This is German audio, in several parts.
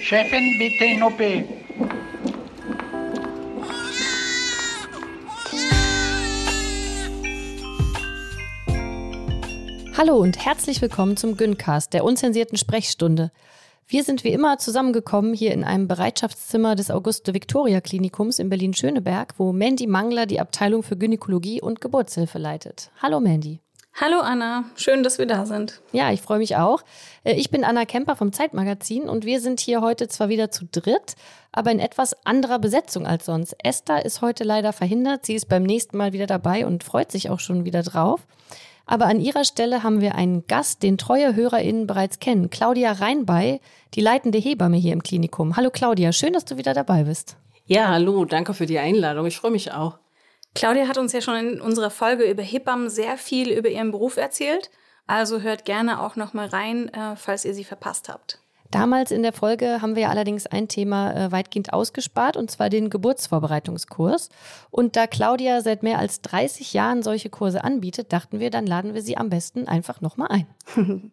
Chefin, bitte in OP. Hallo und herzlich willkommen zum Güncast, der unzensierten Sprechstunde. Wir sind wie immer zusammengekommen hier in einem Bereitschaftszimmer des Auguste-Victoria-Klinikums in Berlin-Schöneberg, wo Mandy Mangler die Abteilung für Gynäkologie und Geburtshilfe leitet. Hallo Mandy. Hallo Anna, schön, dass wir da sind. Ja, ich freue mich auch. Äh, ich bin Anna Kemper vom Zeitmagazin und wir sind hier heute zwar wieder zu dritt, aber in etwas anderer Besetzung als sonst. Esther ist heute leider verhindert. Sie ist beim nächsten Mal wieder dabei und freut sich auch schon wieder drauf. Aber an ihrer Stelle haben wir einen Gast, den treue HörerInnen bereits kennen. Claudia Reinbei, die leitende Hebamme hier im Klinikum. Hallo Claudia, schön, dass du wieder dabei bist. Ja, hallo, danke für die Einladung. Ich freue mich auch. Claudia hat uns ja schon in unserer Folge über Hebammen sehr viel über ihren Beruf erzählt. Also hört gerne auch noch mal rein, äh, falls ihr sie verpasst habt. Damals in der Folge haben wir allerdings ein Thema äh, weitgehend ausgespart, und zwar den Geburtsvorbereitungskurs. Und da Claudia seit mehr als 30 Jahren solche Kurse anbietet, dachten wir, dann laden wir sie am besten einfach nochmal ein.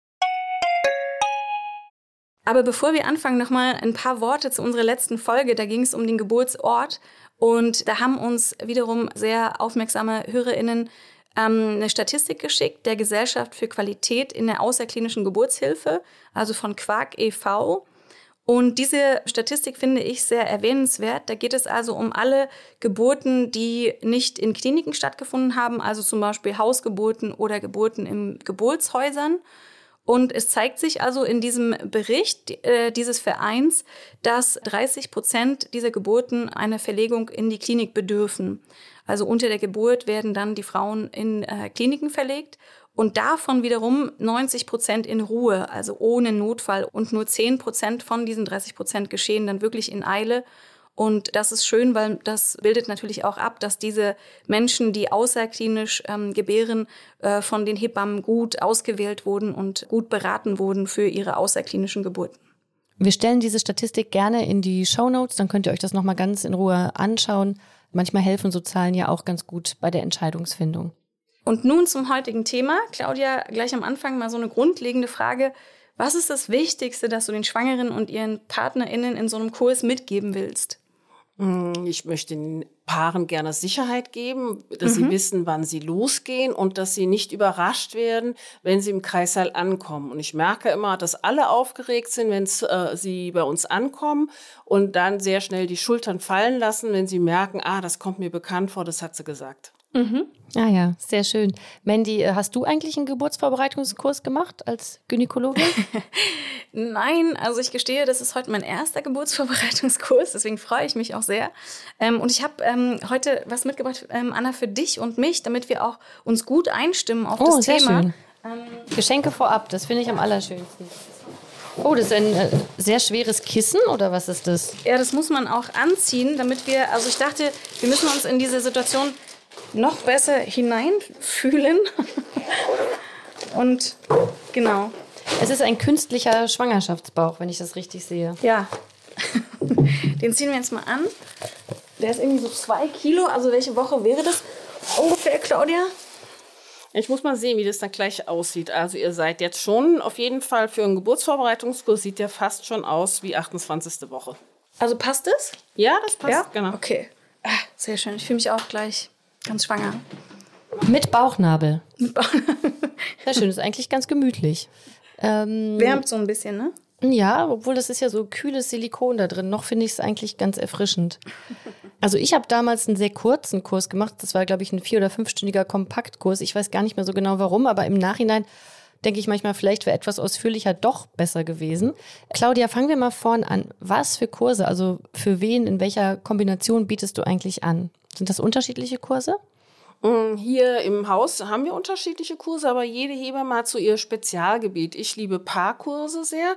Aber bevor wir anfangen, nochmal ein paar Worte zu unserer letzten Folge. Da ging es um den Geburtsort. Und da haben uns wiederum sehr aufmerksame HörerInnen ähm, eine Statistik geschickt der Gesellschaft für Qualität in der außerklinischen Geburtshilfe, also von Quark e.V. Und diese Statistik finde ich sehr erwähnenswert. Da geht es also um alle Geburten, die nicht in Kliniken stattgefunden haben, also zum Beispiel Hausgeburten oder Geburten in Geburtshäusern. Und es zeigt sich also in diesem Bericht äh, dieses Vereins, dass 30 Prozent dieser Geburten einer Verlegung in die Klinik bedürfen. Also unter der Geburt werden dann die Frauen in äh, Kliniken verlegt und davon wiederum 90 Prozent in Ruhe, also ohne Notfall und nur 10 Prozent von diesen 30 Prozent geschehen dann wirklich in Eile. Und das ist schön, weil das bildet natürlich auch ab, dass diese Menschen, die außerklinisch ähm, gebären, äh, von den Hebammen gut ausgewählt wurden und gut beraten wurden für ihre außerklinischen Geburten. Wir stellen diese Statistik gerne in die Show Notes, dann könnt ihr euch das nochmal ganz in Ruhe anschauen. Manchmal helfen so Zahlen ja auch ganz gut bei der Entscheidungsfindung. Und nun zum heutigen Thema. Claudia, gleich am Anfang mal so eine grundlegende Frage. Was ist das Wichtigste, das du den Schwangeren und ihren PartnerInnen in so einem Kurs mitgeben willst? Mm, ich möchte den Paaren gerne Sicherheit geben, dass mhm. sie wissen, wann sie losgehen und dass sie nicht überrascht werden, wenn sie im Kreissaal ankommen. Und ich merke immer, dass alle aufgeregt sind, wenn äh, sie bei uns ankommen und dann sehr schnell die Schultern fallen lassen, wenn sie merken, ah, das kommt mir bekannt vor, das hat sie gesagt. Mhm. Ah ja, sehr schön. Mandy, äh, hast du eigentlich einen Geburtsvorbereitungskurs gemacht als Gynäkologin? Nein, also ich gestehe, das ist heute mein erster Geburtsvorbereitungskurs, deswegen freue ich mich auch sehr. Ähm, und ich habe ähm, heute was mitgebracht, ähm, Anna, für dich und mich, damit wir auch uns gut einstimmen auf oh, das sehr Thema. Schön. Geschenke vorab, das finde ich am allerschönsten. Oh, das ist ein äh, sehr schweres Kissen oder was ist das? Ja, das muss man auch anziehen, damit wir, also ich dachte, wir müssen uns in diese Situation noch besser hineinfühlen. Und genau. Es ist ein künstlicher Schwangerschaftsbauch, wenn ich das richtig sehe. Ja. Den ziehen wir jetzt mal an. Der ist irgendwie so zwei Kilo. Also welche Woche wäre das ungefähr, Claudia? Ich muss mal sehen, wie das dann gleich aussieht. Also ihr seid jetzt schon auf jeden Fall für einen Geburtsvorbereitungskurs, sieht der fast schon aus wie 28. Woche. Also passt es? Ja, das passt, ja? genau. Okay. Ah, sehr schön. Ich fühle mich auch gleich Ganz schwanger. Mit Bauchnabel. Sehr schön, ist eigentlich ganz gemütlich. Ähm, Wärmt so ein bisschen, ne? Ja, obwohl das ist ja so kühles Silikon da drin. Noch finde ich es eigentlich ganz erfrischend. Also ich habe damals einen sehr kurzen Kurs gemacht. Das war, glaube ich, ein vier- oder fünfstündiger Kompaktkurs. Ich weiß gar nicht mehr so genau warum, aber im Nachhinein denke ich manchmal, vielleicht wäre etwas ausführlicher doch besser gewesen. Claudia, fangen wir mal vorn an. Was für Kurse, also für wen, in welcher Kombination bietest du eigentlich an? Sind das unterschiedliche Kurse? Mm, hier im Haus haben wir unterschiedliche Kurse, aber jede Hebamme hat so ihr Spezialgebiet. Ich liebe Paarkurse sehr.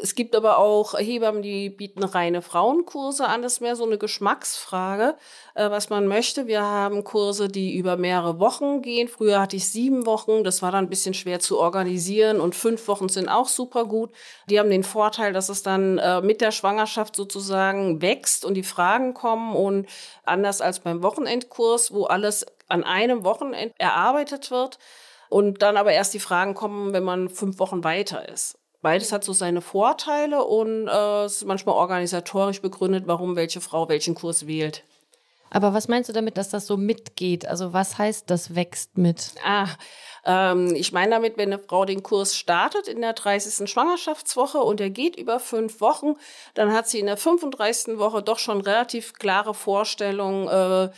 Es gibt aber auch Hebammen, die bieten reine Frauenkurse an. Das ist mehr so eine Geschmacksfrage, äh, was man möchte. Wir haben Kurse, die über mehrere Wochen gehen. Früher hatte ich sieben Wochen. Das war dann ein bisschen schwer zu organisieren und fünf Wochen sind auch super gut. Die haben den Vorteil, dass es dann äh, mit der Schwangerschaft sozusagen wächst und die Fragen kommen und anders als beim Wochenendkurs, wo alles an einem Wochenende erarbeitet wird und dann aber erst die Fragen kommen, wenn man fünf Wochen weiter ist. Beides hat so seine Vorteile und äh, ist manchmal organisatorisch begründet, warum welche Frau welchen Kurs wählt. Aber was meinst du damit, dass das so mitgeht? Also was heißt, das wächst mit? Ah, ähm, ich meine damit, wenn eine Frau den Kurs startet in der 30. Schwangerschaftswoche und er geht über fünf Wochen, dann hat sie in der 35. Woche doch schon relativ klare Vorstellungen, äh,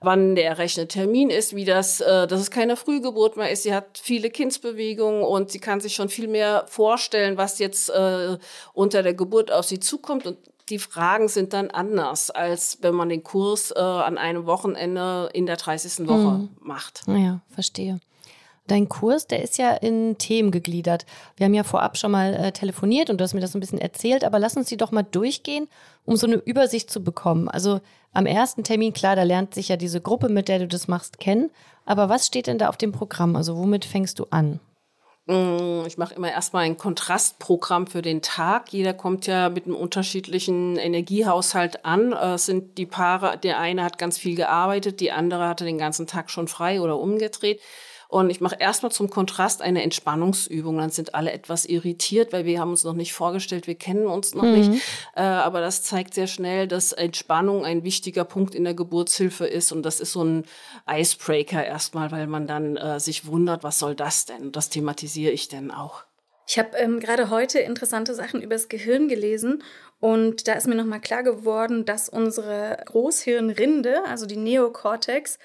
wann der errechnete Termin ist, wie das, äh, dass es keine Frühgeburt mehr ist. Sie hat viele Kindsbewegungen und sie kann sich schon viel mehr vorstellen, was jetzt äh, unter der Geburt auf sie zukommt. Und die Fragen sind dann anders, als wenn man den Kurs äh, an einem Wochenende in der 30. Woche mhm. macht. Ja, verstehe. Dein Kurs, der ist ja in Themen gegliedert. Wir haben ja vorab schon mal äh, telefoniert und du hast mir das ein bisschen erzählt, aber lass uns die doch mal durchgehen, um so eine Übersicht zu bekommen. Also am ersten Termin, klar, da lernt sich ja diese Gruppe, mit der du das machst, kennen. Aber was steht denn da auf dem Programm? Also womit fängst du an? Mm, ich mache immer erstmal ein Kontrastprogramm für den Tag. Jeder kommt ja mit einem unterschiedlichen Energiehaushalt an. Äh, es sind die Paare, der eine hat ganz viel gearbeitet, die andere hatte den ganzen Tag schon frei oder umgedreht. Und ich mache erstmal zum Kontrast eine Entspannungsübung. Dann sind alle etwas irritiert, weil wir haben uns noch nicht vorgestellt, wir kennen uns noch mhm. nicht. Äh, aber das zeigt sehr schnell, dass Entspannung ein wichtiger Punkt in der Geburtshilfe ist. Und das ist so ein Icebreaker erstmal, weil man dann äh, sich wundert, was soll das denn? Das thematisiere ich denn auch. Ich habe ähm, gerade heute interessante Sachen über das Gehirn gelesen und da ist mir nochmal klar geworden, dass unsere Großhirnrinde, also die Neokortex,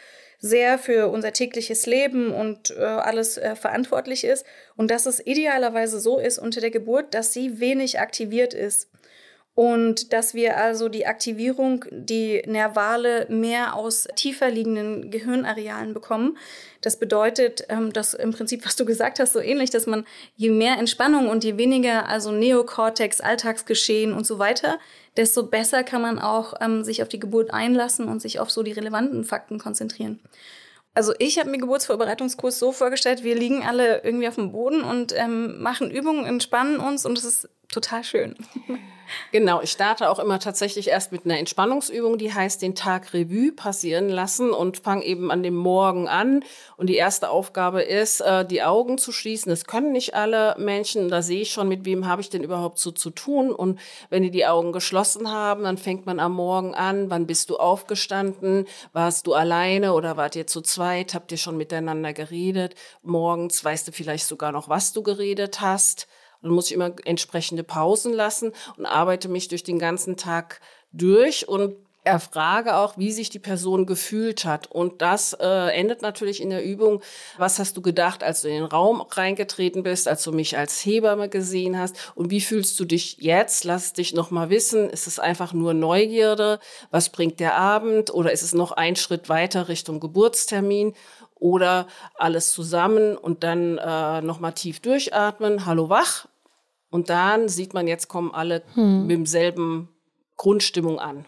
sehr für unser tägliches Leben und äh, alles äh, verantwortlich ist. Und dass es idealerweise so ist unter der Geburt, dass sie wenig aktiviert ist und dass wir also die Aktivierung, die Nervale mehr aus tiefer liegenden Gehirnarealen bekommen. Das bedeutet, ähm, dass im Prinzip, was du gesagt hast, so ähnlich, dass man je mehr Entspannung und je weniger also Neokortex, Alltagsgeschehen und so weiter, desto besser kann man auch ähm, sich auf die Geburt einlassen und sich auf so die relevanten Fakten konzentrieren. Also ich habe mir Geburtsvorbereitungskurs so vorgestellt, wir liegen alle irgendwie auf dem Boden und ähm, machen Übungen, entspannen uns und es ist total schön. Genau, ich starte auch immer tatsächlich erst mit einer Entspannungsübung, die heißt den Tag Revue passieren lassen und fange eben an dem Morgen an. Und die erste Aufgabe ist, äh, die Augen zu schließen. Das können nicht alle Menschen. Da sehe ich schon, mit wem habe ich denn überhaupt so zu tun. Und wenn die die Augen geschlossen haben, dann fängt man am Morgen an. Wann bist du aufgestanden? Warst du alleine oder wart ihr zu zweit? Habt ihr schon miteinander geredet? Morgens weißt du vielleicht sogar noch, was du geredet hast. Dann muss ich immer entsprechende Pausen lassen und arbeite mich durch den ganzen Tag durch und erfrage auch, wie sich die Person gefühlt hat. Und das äh, endet natürlich in der Übung. Was hast du gedacht, als du in den Raum reingetreten bist, als du mich als Hebamme gesehen hast? Und wie fühlst du dich jetzt? Lass dich noch mal wissen. Ist es einfach nur Neugierde? Was bringt der Abend? Oder ist es noch ein Schritt weiter Richtung Geburtstermin? Oder alles zusammen und dann äh, noch mal tief durchatmen. Hallo wach und dann sieht man, jetzt kommen alle hm. mit demselben Grundstimmung an.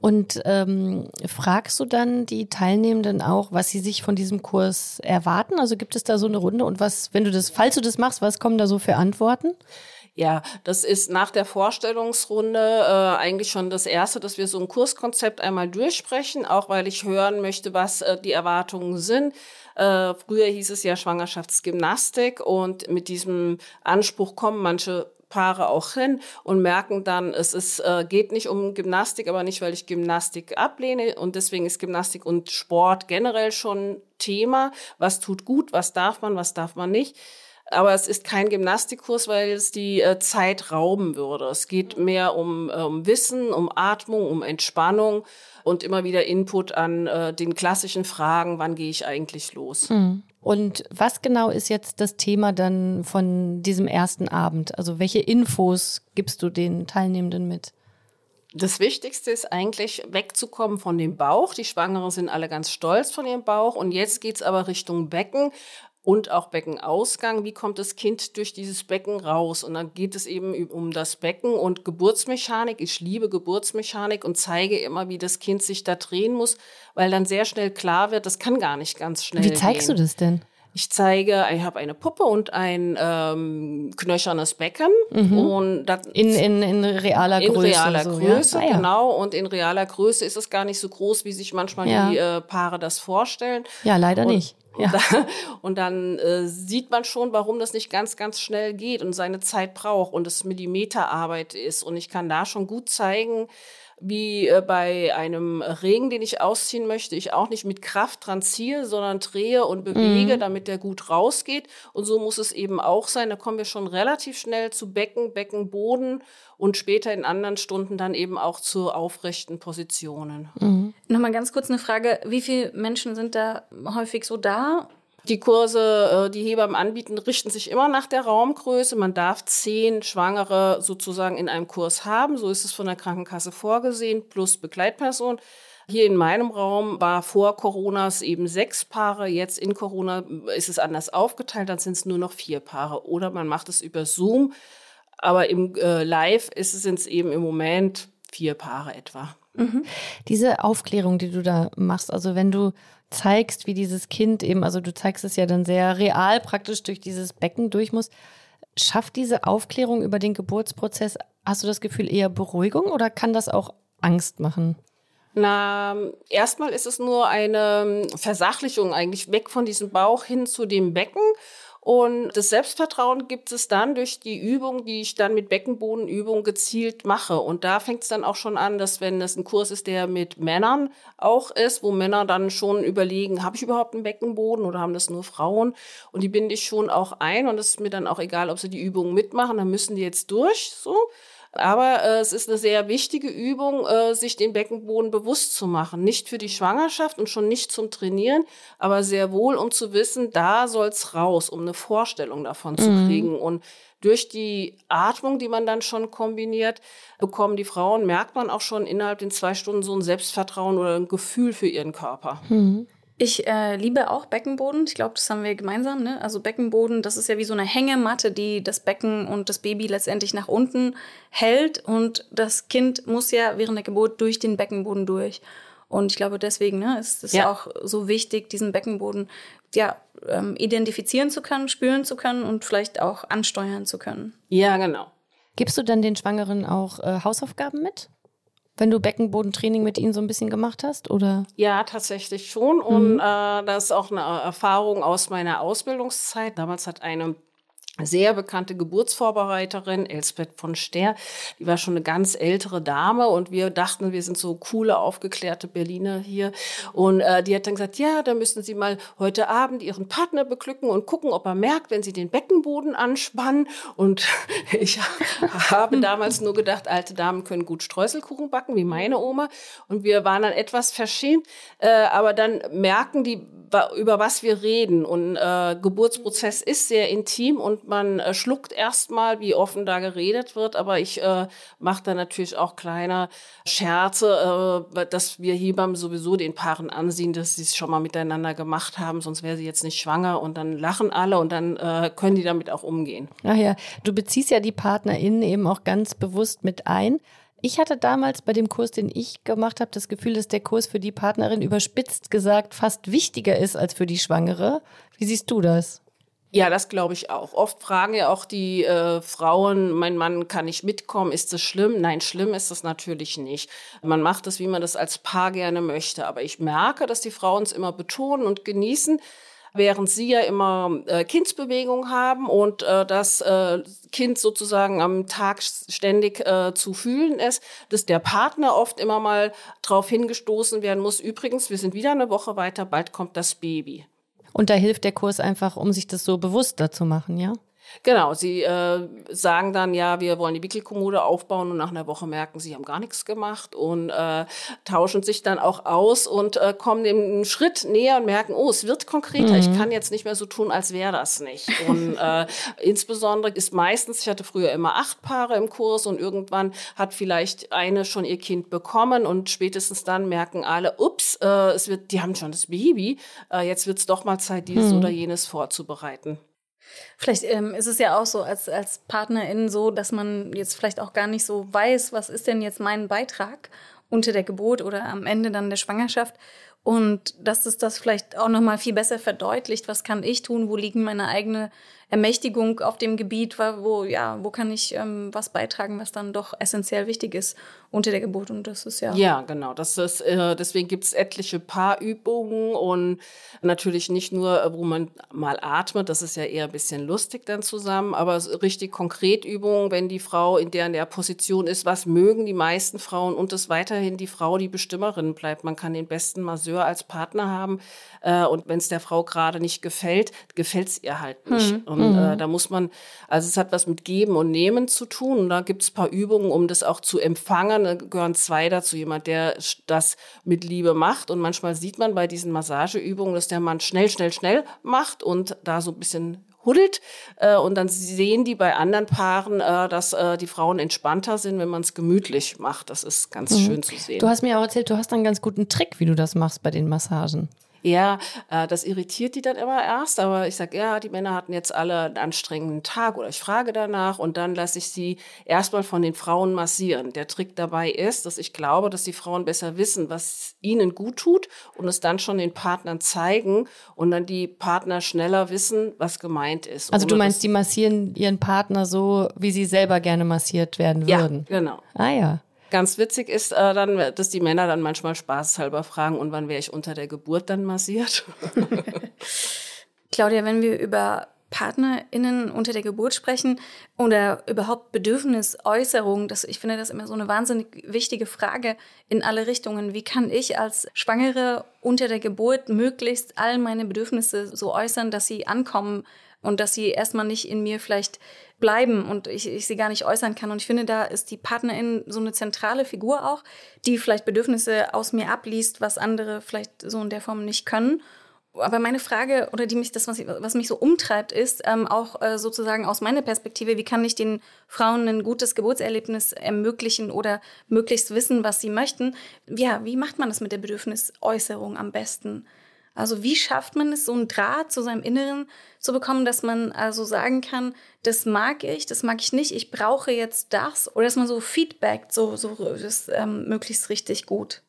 Und ähm, fragst du dann die Teilnehmenden auch, was sie sich von diesem Kurs erwarten? Also gibt es da so eine Runde und was, wenn du das, falls du das machst, was kommen da so für Antworten? Ja, das ist nach der Vorstellungsrunde äh, eigentlich schon das Erste, dass wir so ein Kurskonzept einmal durchsprechen, auch weil ich hören möchte, was äh, die Erwartungen sind. Äh, früher hieß es ja Schwangerschaftsgymnastik und mit diesem Anspruch kommen manche Paare auch hin und merken dann, es ist, äh, geht nicht um Gymnastik, aber nicht, weil ich Gymnastik ablehne. Und deswegen ist Gymnastik und Sport generell schon Thema. Was tut gut, was darf man, was darf man nicht. Aber es ist kein Gymnastikkurs, weil es die äh, Zeit rauben würde. Es geht mehr um, äh, um Wissen, um Atmung, um Entspannung und immer wieder Input an äh, den klassischen Fragen, wann gehe ich eigentlich los. Mhm. Und was genau ist jetzt das Thema dann von diesem ersten Abend? Also welche Infos gibst du den Teilnehmenden mit? Das Wichtigste ist eigentlich wegzukommen von dem Bauch. Die Schwangeren sind alle ganz stolz von ihrem Bauch. Und jetzt geht's aber Richtung Becken und auch Beckenausgang. Wie kommt das Kind durch dieses Becken raus? Und dann geht es eben um das Becken und Geburtsmechanik. Ich liebe Geburtsmechanik und zeige immer, wie das Kind sich da drehen muss, weil dann sehr schnell klar wird, das kann gar nicht ganz schnell. Wie zeigst gehen. du das denn? Ich zeige, ich habe eine Puppe und ein ähm, knöchernes Becken. Mhm. Und das in, in, in realer in Größe. realer so, Größe, ah, ja. genau. Und in realer Größe ist es gar nicht so groß, wie sich manchmal Ja. die äh, Paare das vorstellen. Ja, leider Und- nicht. Und, Ja. da, und dann äh, sieht man schon, warum das nicht ganz, ganz schnell geht und seine Zeit braucht und es Millimeterarbeit ist. Und ich kann da schon gut zeigen, wie äh, bei einem Regen, den ich ausziehen möchte, ich auch nicht mit Kraft dran ziehe, sondern drehe und bewege, Mhm. damit der gut rausgeht. Und so muss es eben auch sein. Da kommen wir schon relativ schnell zu Becken, Beckenboden und später in anderen Stunden dann eben auch zu aufrechten Positionen. Mhm. Nochmal ganz kurz eine Frage. Wie viele Menschen sind da häufig so da? Die Kurse, äh, die Hebammen anbieten, richten sich immer nach der Raumgröße. Man darf zehn Schwangere sozusagen in einem Kurs haben. So ist es von der Krankenkasse vorgesehen, plus Begleitperson. Hier in meinem Raum war vor Coronas eben sechs Paare. Jetzt in Corona ist es anders aufgeteilt, dann sind es nur noch vier Paare. Oder man macht es über Zoom. Aber im äh, Live sind es eben im Moment vier Paare etwa. Diese Aufklärung, die du da machst, also wenn du zeigst, wie dieses Kind eben, also du zeigst es ja dann sehr real praktisch durch dieses Becken durch muss, schafft diese Aufklärung über den Geburtsprozess, hast du das Gefühl eher Beruhigung oder kann das auch Angst machen? Na, erstmal ist es nur eine Versachlichung eigentlich weg von diesem Bauch hin zu dem Becken. Und das Selbstvertrauen gibt es dann durch die Übung, die ich dann mit Beckenbodenübung gezielt mache. Und da fängt es dann auch schon an, dass wenn das ein Kurs ist, der mit Männern auch ist, wo Männer dann schon überlegen, habe ich überhaupt einen Beckenboden oder haben das nur Frauen? Und die binde ich schon auch ein. Und es ist mir dann auch egal, ob sie die Übung mitmachen, dann müssen die jetzt durch, so. Aber äh, es ist eine sehr wichtige Übung, äh, sich den Beckenboden bewusst zu machen. Nicht für die Schwangerschaft und schon nicht zum Trainieren, aber sehr wohl, um zu wissen, da soll's raus, um eine Vorstellung davon zu kriegen. Und durch die Atmung, die man dann schon kombiniert, bekommen die Frauen, merkt man auch schon innerhalb den zwei Stunden so ein Selbstvertrauen oder ein Gefühl für ihren Körper. Ich äh, liebe auch Beckenboden. Ich glaube, das haben wir gemeinsam. Ne? Also Beckenboden, das ist ja wie so eine Hängematte, die das Becken und das Baby letztendlich nach unten hält. Und das Kind muss ja während der Geburt durch den Beckenboden durch. Und ich glaube, deswegen ne, ist es Ja. auch so wichtig, diesen Beckenboden ja, ähm, identifizieren zu können, spüren zu können und vielleicht auch ansteuern zu können. Ja, genau. Gibst du dann den Schwangeren auch äh, Hausaufgaben mit? Wenn du Beckenbodentraining mit ihnen so ein bisschen gemacht hast? Oder? Ja, tatsächlich schon. Und äh, das ist auch eine Erfahrung aus meiner Ausbildungszeit. Damals hat eine sehr bekannte Geburtsvorbereiterin, Elsbeth von Ster, die war schon eine ganz ältere Dame und wir dachten, wir sind so coole, aufgeklärte Berliner hier. Und äh, die hat dann gesagt, ja, da müssen Sie mal heute Abend Ihren Partner beglücken und gucken, ob er merkt, wenn Sie den Beckenboden anspannen. Und ich habe damals nur gedacht, alte Damen können gut Streuselkuchen backen, wie meine Oma. Und wir waren dann etwas verschämt, äh, aber dann merken die, über was wir reden. Und äh, Geburtsprozess ist sehr intim und man äh, schluckt erstmal, wie offen da geredet wird. Aber ich äh, mache da natürlich auch kleine Scherze, äh, dass wir Hebammen sowieso den Paaren ansehen, dass sie es schon mal miteinander gemacht haben, sonst wäre sie jetzt nicht schwanger. Und dann lachen alle und dann äh, können die damit auch umgehen. Ach ja, du beziehst ja die PartnerInnen eben auch ganz bewusst mit ein. Ich hatte damals bei dem Kurs, den ich gemacht habe, das Gefühl, dass der Kurs für die Partnerin überspitzt gesagt fast wichtiger ist als für die Schwangere. Wie siehst du das? Ja, das glaube ich auch. Oft fragen ja auch die äh, Frauen, mein Mann kann nicht mitkommen, ist das schlimm? Nein, schlimm ist das natürlich nicht. Man macht es, wie man das als Paar gerne möchte. Aber ich merke, dass die Frauen es immer betonen und genießen, während sie ja immer äh, Kindsbewegung haben und äh, das äh, Kind sozusagen am Tag ständig äh, zu fühlen ist, dass der Partner oft immer mal darauf hingestoßen werden muss, übrigens, wir sind wieder eine Woche weiter, bald kommt das Baby. Und da hilft der Kurs einfach, um sich das so bewusster zu machen, ja? Genau, sie äh, sagen dann, ja, wir wollen die Wickelkommode aufbauen und nach einer Woche merken, sie haben gar nichts gemacht und äh, tauschen sich dann auch aus und äh, kommen dem einen Schritt näher und merken, oh, es wird konkreter, mhm. ich kann jetzt nicht mehr so tun, als wäre das nicht. Und äh, insbesondere ist meistens, ich hatte früher immer acht Paare im Kurs und irgendwann hat vielleicht eine schon ihr Kind bekommen und spätestens dann merken alle, ups, äh, es wird, die haben schon das Baby, äh, jetzt wird es doch mal Zeit, dieses mhm. oder jenes vorzubereiten. Vielleicht ähm, ist es ja auch so als, als Partnerin so, dass man jetzt vielleicht auch gar nicht so weiß, was ist denn jetzt mein Beitrag unter der Geburt oder am Ende dann der Schwangerschaft. Und dass es das vielleicht auch nochmal viel besser verdeutlicht, was kann ich tun, wo liegen meine eigenen Ermächtigung auf dem Gebiet, wo, ja, wo kann ich ähm, was beitragen, was dann doch essentiell wichtig ist unter der Geburt. Und das ist ja. Ja, genau. Das ist, äh, deswegen gibt es etliche Paarübungen und natürlich nicht nur, äh, wo man mal atmet, das ist ja eher ein bisschen lustig dann zusammen, aber richtig konkret Übungen, wenn die Frau in der, in der Position ist, was mögen die meisten Frauen und es weiterhin die Frau die Bestimmerin bleibt. Man kann den besten Masseur als Partner haben äh, und wenn es der Frau gerade nicht gefällt, gefällt es ihr halt nicht. Hm. Und äh, mhm. da muss man, also es hat was mit Geben und Nehmen zu tun. Und da gibt es ein paar Übungen, um das auch zu empfangen. Da gehören zwei dazu. Jemand, der das mit Liebe macht. Und manchmal sieht man bei diesen Massageübungen, dass der Mann schnell, schnell, schnell macht und da so ein bisschen huddelt. Äh, und dann sehen die bei anderen Paaren, äh, dass äh, die Frauen entspannter sind, wenn man es gemütlich macht. Das ist ganz mhm. schön zu sehen. Du hast mir auch erzählt, du hast einen ganz guten Trick, wie du das machst bei den Massagen. Ja, äh, das irritiert die dann immer erst, aber ich sage, ja, die Männer hatten jetzt alle einen anstrengenden Tag oder ich frage danach und dann lasse ich sie erstmal von den Frauen massieren. Der Trick dabei ist, dass ich glaube, dass die Frauen besser wissen, was ihnen gut tut und es dann schon den Partnern zeigen und dann die Partner schneller wissen, was gemeint ist. Also du meinst, die massieren ihren Partner so, wie sie selber gerne massiert werden würden? Ja, genau. Ah ja. Ganz witzig ist äh, dann, dass die Männer dann manchmal spaßhalber fragen, und wann wäre ich unter der Geburt dann massiert? Claudia, wenn wir über PartnerInnen unter der Geburt sprechen oder überhaupt Bedürfnisäußerung, das, ich finde das immer so eine wahnsinnig wichtige Frage in alle Richtungen. Wie kann ich als Schwangere unter der Geburt möglichst all meine Bedürfnisse so äußern, dass sie ankommen und dass sie erstmal nicht in mir vielleicht bleiben und ich, ich sie gar nicht äußern kann. Und ich finde, da ist die Partnerin so eine zentrale Figur auch, die vielleicht Bedürfnisse aus mir abliest, was andere vielleicht so in der Form nicht können. Aber meine Frage oder die mich das was, was mich so umtreibt ist ähm, auch äh, sozusagen aus meiner Perspektive, wie kann ich den Frauen ein gutes Geburtserlebnis ermöglichen oder möglichst wissen, was sie möchten? Ja, wie macht man das mit der Bedürfnisäußerung am besten? Also wie schafft man es, so einen Draht zu seinem Inneren zu bekommen, dass man also sagen kann, das mag ich, das mag ich nicht, ich brauche jetzt das. Oder dass man so Feedback, so, so das ähm, möglichst richtig gut.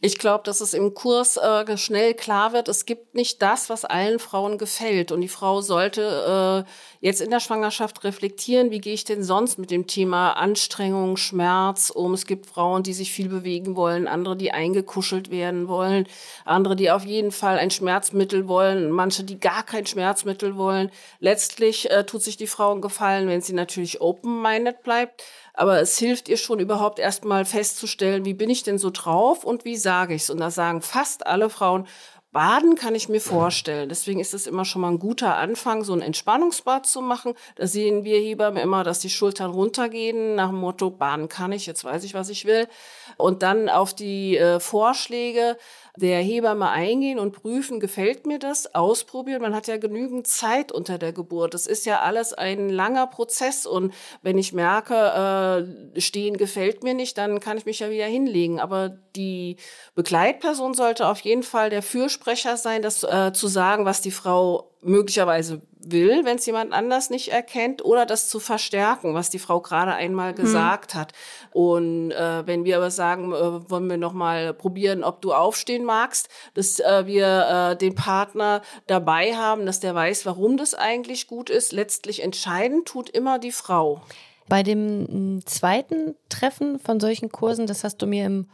Ich glaube, dass es im Kurs äh, schnell klar wird, es gibt nicht das, was allen Frauen gefällt. Und die Frau sollte äh, jetzt in der Schwangerschaft reflektieren, wie gehe ich denn sonst mit dem Thema Anstrengung, Schmerz um. Es gibt Frauen, die sich viel bewegen wollen, andere, die eingekuschelt werden wollen, andere, die auf jeden Fall ein Schmerzmittel wollen, manche, die gar kein Schmerzmittel wollen. Letztlich äh, tut sich die Frau einen Gefallen, wenn sie natürlich open-minded bleibt aber es hilft ihr schon überhaupt erstmal festzustellen, wie bin ich denn so drauf und wie sage ich's. Und da sagen fast alle Frauen, Baden kann ich mir vorstellen. Deswegen ist es immer schon mal ein guter Anfang, so ein Entspannungsbad zu machen. Da sehen wir Hebammen immer, dass die Schultern runtergehen nach dem Motto, baden kann ich, jetzt weiß ich, was ich will. Und dann auf die äh, Vorschläge der Hebamme eingehen und prüfen, gefällt mir das, ausprobieren. Man hat ja genügend Zeit unter der Geburt. Das ist ja alles ein langer Prozess und wenn ich merke, äh, stehen gefällt mir nicht, dann kann ich mich ja wieder hinlegen. Aber die Begleitperson sollte auf jeden Fall der Fürsprecher sein, das äh, zu sagen, was die Frau möglicherweise will, wenn es jemand anders nicht erkennt, oder das zu verstärken, was die Frau gerade einmal hm. gesagt hm. hat. Und äh, wenn wir aber sagen, äh, wollen wir noch mal probieren, ob du aufstehen magst, dass äh, wir äh, den Partner dabei haben, dass der weiß, warum das eigentlich gut ist. Letztlich entscheiden tut immer die Frau. Bei dem zweiten Treffen von solchen Kursen, das hast du mir im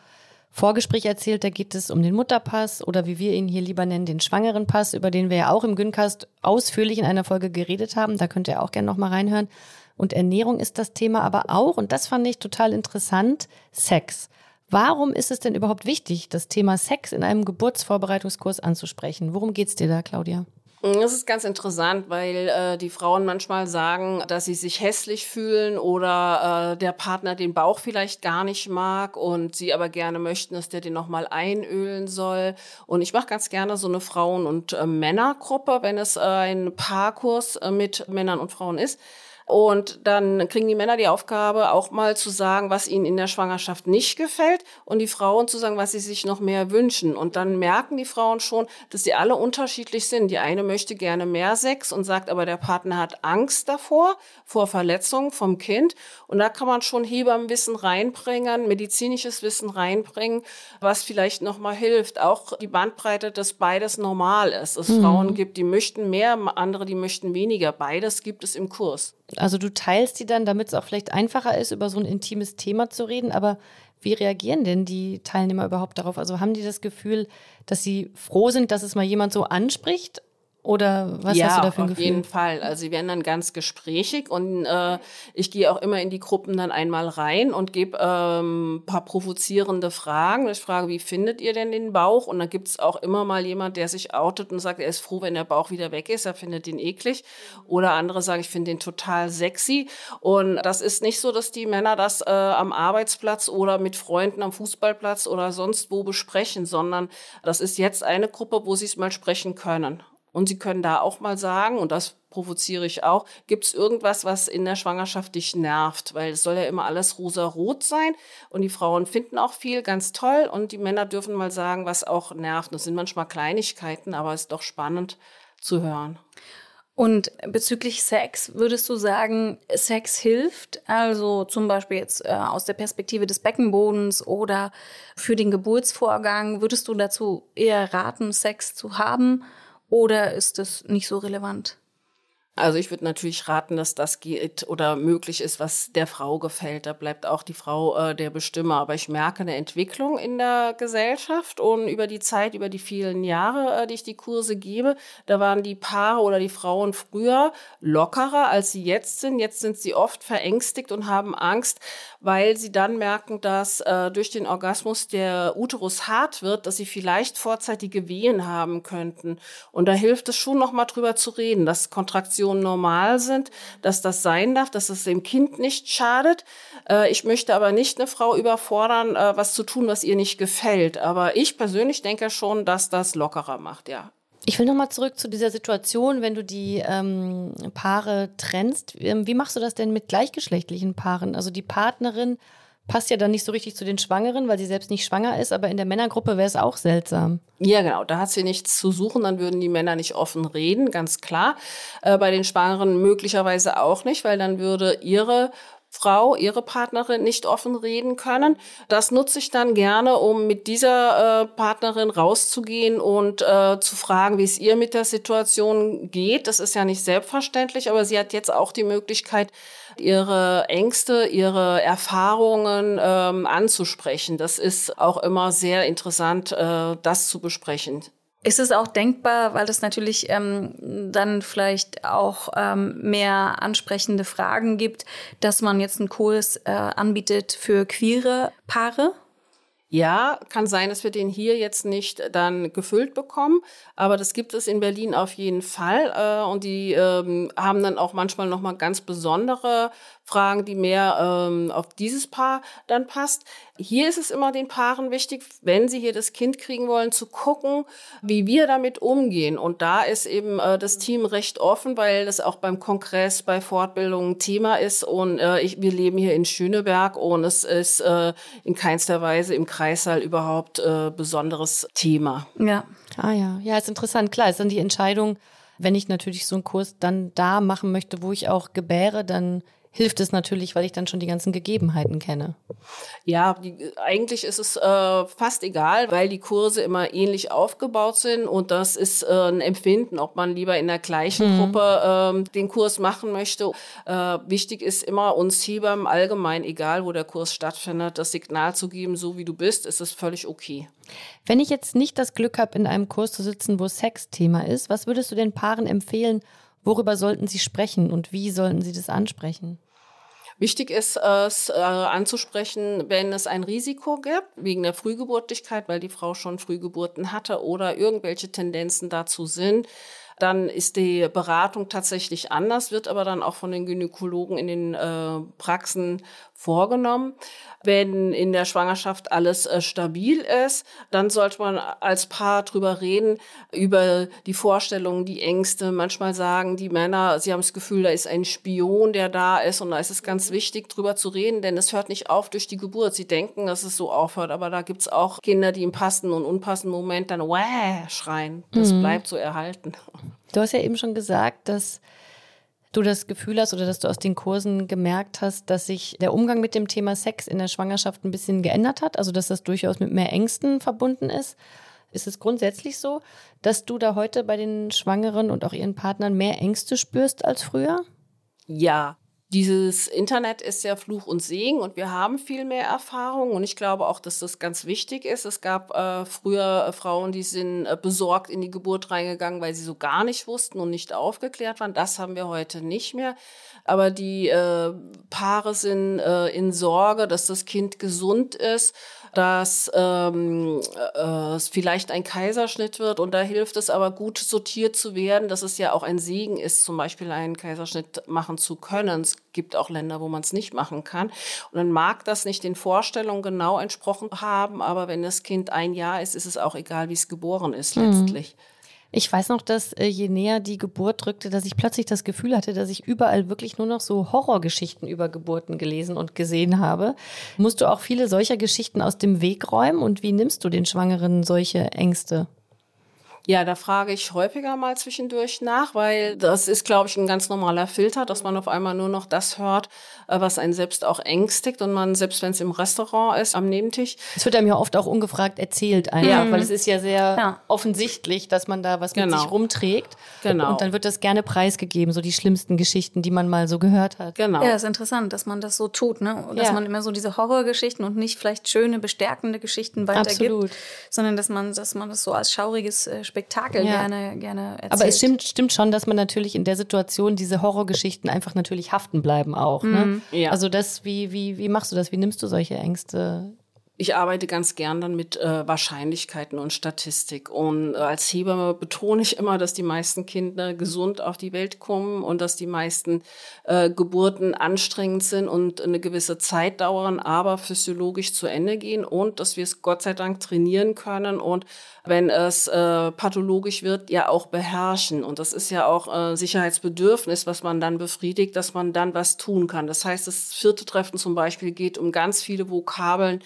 Vorgespräch erzählt, da geht es um den Mutterpass oder wie wir ihn hier lieber nennen, den schwangeren Pass, über den wir ja auch im Güncast ausführlich in einer Folge geredet haben. Da könnt ihr auch gerne nochmal reinhören. Und Ernährung ist das Thema aber auch, und das fand ich total interessant, Sex. Warum ist es denn überhaupt wichtig, das Thema Sex in einem Geburtsvorbereitungskurs anzusprechen? Worum geht's dir da, Claudia? Das ist ganz interessant, weil äh, die Frauen manchmal sagen, dass sie sich hässlich fühlen oder äh, der Partner den Bauch vielleicht gar nicht mag und sie aber gerne möchten, dass der den nochmal einölen soll. Und ich mache ganz gerne so eine Frauen- und äh, Männergruppe, wenn es äh, ein Paarkurs äh, mit Männern und Frauen ist. Und dann kriegen die Männer die Aufgabe, auch mal zu sagen, was ihnen in der Schwangerschaft nicht gefällt und die Frauen zu sagen, was sie sich noch mehr wünschen. Und dann merken die Frauen schon, dass sie alle unterschiedlich sind. Die eine möchte gerne mehr Sex und sagt aber, der Partner hat Angst davor, vor Verletzungen vom Kind. Und da kann man schon Hebammenwissen reinbringen, medizinisches Wissen reinbringen, was vielleicht noch mal hilft. Auch die Bandbreite, dass beides normal ist. Es mhm. Frauen gibt, die möchten mehr, andere, die möchten weniger. Beides gibt es im Kurs. Also du teilst die dann, damit es auch vielleicht einfacher ist, über so ein intimes Thema zu reden, aber wie reagieren denn die Teilnehmer überhaupt darauf? Also haben die das Gefühl, dass sie froh sind, dass es mal jemand so anspricht oder was ja, hast du da für ein auf Gefühl? jeden Fall. Also sie werden dann ganz gesprächig und äh, ich gehe auch immer in die Gruppen dann einmal rein und gebe ähm, paar provozierende Fragen. Ich frage, wie findet ihr denn den Bauch? Und dann gibt es auch immer mal jemand, der sich outet und sagt, er ist froh, wenn der Bauch wieder weg ist, er findet den eklig. Oder andere sagen, ich finde den total sexy. Und das ist nicht so, dass die Männer das äh, am Arbeitsplatz oder mit Freunden am Fußballplatz oder sonst wo besprechen, sondern das ist jetzt eine Gruppe, wo sie es mal sprechen können. Und Sie können da auch mal sagen, und das provoziere ich auch, gibt es irgendwas, was in der Schwangerschaft dich nervt? Weil es soll ja immer alles rosa-rot sein. Und die Frauen finden auch viel ganz toll. Und die Männer dürfen mal sagen, was auch nervt. Das sind manchmal Kleinigkeiten, aber es ist doch spannend zu hören. Und bezüglich Sex, würdest du sagen, Sex hilft? Also zum Beispiel jetzt äh, aus der Perspektive des Beckenbodens oder für den Geburtsvorgang, würdest du dazu eher raten, Sex zu haben? Oder ist das nicht so relevant? Also ich würde natürlich raten, dass das geht oder möglich ist, was der Frau gefällt. Da bleibt auch die Frau äh, der Bestimmer. Aber ich merke eine Entwicklung in der Gesellschaft und über die Zeit, über die vielen Jahre, äh, die ich die Kurse gebe, da waren die Paare oder die Frauen früher lockerer, als sie jetzt sind. Jetzt sind sie oft verängstigt und haben Angst, weil sie dann merken, dass äh, durch den Orgasmus der Uterus hart wird, dass sie vielleicht vorzeitige Wehen haben könnten. Und da hilft es schon noch mal drüber zu reden, dass Kontraktion Situationen normal sind, dass das sein darf, dass es dem Kind nicht schadet. Äh, ich möchte aber nicht eine Frau überfordern, äh, was zu tun, was ihr nicht gefällt. Aber ich persönlich denke schon, dass das lockerer macht, ja. Ich will nochmal zurück zu dieser Situation, wenn du die ähm, Paare trennst. Ähm, wie machst du das denn mit gleichgeschlechtlichen Paaren? Also die Partnerin passt ja dann nicht so richtig zu den Schwangeren, weil sie selbst nicht schwanger ist, aber in der Männergruppe wäre es auch seltsam. Ja, genau. Da hat sie nichts zu suchen, dann würden die Männer nicht offen reden, ganz klar. Äh, bei den Schwangeren möglicherweise auch nicht, weil dann würde ihre Frau, ihre Partnerin nicht offen reden können. Das nutze ich dann gerne, um mit dieser äh, Partnerin rauszugehen und äh, zu fragen, wie es ihr mit der Situation geht. Das ist ja nicht selbstverständlich, aber sie hat jetzt auch die Möglichkeit, ihre Ängste, ihre Erfahrungen ähm, anzusprechen. Das ist auch immer sehr interessant, äh, das zu besprechen. Ist es auch denkbar, weil es natürlich ähm, dann vielleicht auch ähm, mehr ansprechende Fragen gibt, dass man jetzt einen Kurs äh, anbietet für queere Paare? Ja, kann sein, dass wir den hier jetzt nicht dann gefüllt bekommen, aber das gibt es in Berlin auf jeden Fall äh, und die ähm, haben dann auch manchmal noch mal ganz besondere Fragen, die mehr ähm, auf dieses Paar dann passt. Hier ist es immer den Paaren wichtig, wenn sie hier das Kind kriegen wollen, zu gucken, wie wir damit umgehen. Und da ist eben äh, das Team recht offen, weil das auch beim Kongress, bei Fortbildungen Thema ist. Und äh, ich, wir leben hier in Schöneberg und es ist äh, in keinster Weise im Kreissaal überhaupt äh, besonderes Thema. Ja. Ah ja, ja, ist interessant. Klar, ist dann die Entscheidung, wenn ich natürlich so einen Kurs dann da machen möchte, wo ich auch gebäre, dann hilft es natürlich, weil ich dann schon die ganzen Gegebenheiten kenne. Ja, die, eigentlich ist es äh, fast egal, weil die Kurse immer ähnlich aufgebaut sind und das ist äh, ein Empfinden, ob man lieber in der gleichen mhm. Gruppe äh, den Kurs machen möchte. Äh, wichtig ist immer uns Hebammen allgemein, egal wo der Kurs stattfindet, das Signal zu geben, so wie du bist, ist es völlig okay. Wenn ich jetzt nicht das Glück habe, in einem Kurs zu sitzen, wo Sex Thema ist, was würdest du den Paaren empfehlen, Worüber sollten Sie sprechen und wie sollten Sie das ansprechen? Wichtig ist es äh, anzusprechen, wenn es ein Risiko gibt, wegen der Frühgeburtlichkeit, weil die Frau schon Frühgeburten hatte oder irgendwelche Tendenzen dazu sind, dann ist die Beratung tatsächlich anders, wird aber dann auch von den Gynäkologen in den äh, Praxen vorgenommen. Wenn in der Schwangerschaft alles äh, stabil ist, dann sollte man als Paar drüber reden, über die Vorstellungen, die Ängste. Manchmal sagen die Männer, sie haben das Gefühl, da ist ein Spion, der da ist. Und da ist es ganz wichtig, drüber zu reden, denn es hört nicht auf durch die Geburt. Sie denken, dass es so aufhört, aber da gibt's auch Kinder, die im passenden und unpassenden Moment dann Wäh schreien. Das mhm. bleibt so erhalten. Du hast ja eben schon gesagt, dass du das Gefühl hast oder dass du aus den Kursen gemerkt hast, dass sich der Umgang mit dem Thema Sex in der Schwangerschaft ein bisschen geändert hat, also dass das durchaus mit mehr Ängsten verbunden ist. Ist es grundsätzlich so, dass du da heute bei den Schwangeren und auch ihren Partnern mehr Ängste spürst als früher? Ja, dieses Internet ist ja Fluch und Segen und wir haben viel mehr Erfahrung und ich glaube auch, dass das ganz wichtig ist. Es gab äh, früher äh, Frauen, die sind äh, besorgt in die Geburt reingegangen, weil sie so gar nicht wussten und nicht aufgeklärt waren. Das haben wir heute nicht mehr. Aber die äh, Paare sind äh, in Sorge, dass das Kind gesund ist dass ähm, äh, es vielleicht ein Kaiserschnitt wird und da hilft es aber gut sortiert zu werden, dass es ja auch ein Segen ist, zum Beispiel einen Kaiserschnitt machen zu können. Es gibt auch Länder, wo man es nicht machen kann. Und dann mag das nicht den Vorstellungen genau entsprochen haben, aber wenn das Kind ein Jahr ist, ist es auch egal, wie es geboren ist mhm. Ich weiß noch, dass äh, je näher die Geburt rückte, dass ich plötzlich das Gefühl hatte, dass ich überall wirklich nur noch so Horrorgeschichten über Geburten gelesen und gesehen habe. Musst du auch viele solcher Geschichten aus dem Weg räumen und wie nimmst du den Schwangeren solche Ängste? Ja, da frage ich häufiger mal zwischendurch nach, weil das ist, glaube ich, ein ganz normaler Filter, dass man auf einmal nur noch das hört, äh, was einen selbst auch ängstigt und man, selbst wenn es im Restaurant ist, am Nebentisch. Es wird einem ja oft auch ungefragt erzählt einfach, ja. weil es ist ja sehr ja. offensichtlich, dass man da was genau. mit sich rumträgt. Genau. Und dann wird das gerne preisgegeben, so die schlimmsten Geschichten, die man mal so gehört hat. Genau. Ja, ist interessant, dass man das so tut, ne? Dass ja. man immer so diese Horrorgeschichten und nicht vielleicht schöne, bestärkende Geschichten weitergibt, Absolut. sondern dass man, dass man das so als schauriges äh, Spektakel ja. gerne, gerne erzählt. Aber es stimmt, stimmt schon, dass man natürlich in der Situation diese Horrorgeschichten einfach natürlich haften bleiben auch. Ne? Mhm. Ja. Also das, wie, wie, wie machst du das? Wie nimmst du solche Ängste ich arbeite ganz gern dann mit äh, Wahrscheinlichkeiten und Statistik. Und äh, als Hebamme betone ich immer, dass die meisten Kinder gesund auf die Welt kommen und dass die meisten äh, Geburten anstrengend sind und eine gewisse Zeit dauern, aber physiologisch zu Ende gehen und dass wir es Gott sei Dank trainieren können und wenn es äh, pathologisch wird, ja auch beherrschen. Und das ist ja auch äh, Sicherheitsbedürfnis, was man dann befriedigt, dass man dann was tun kann. Das heißt, das vierte Treffen zum Beispiel geht um ganz viele Vokabeln,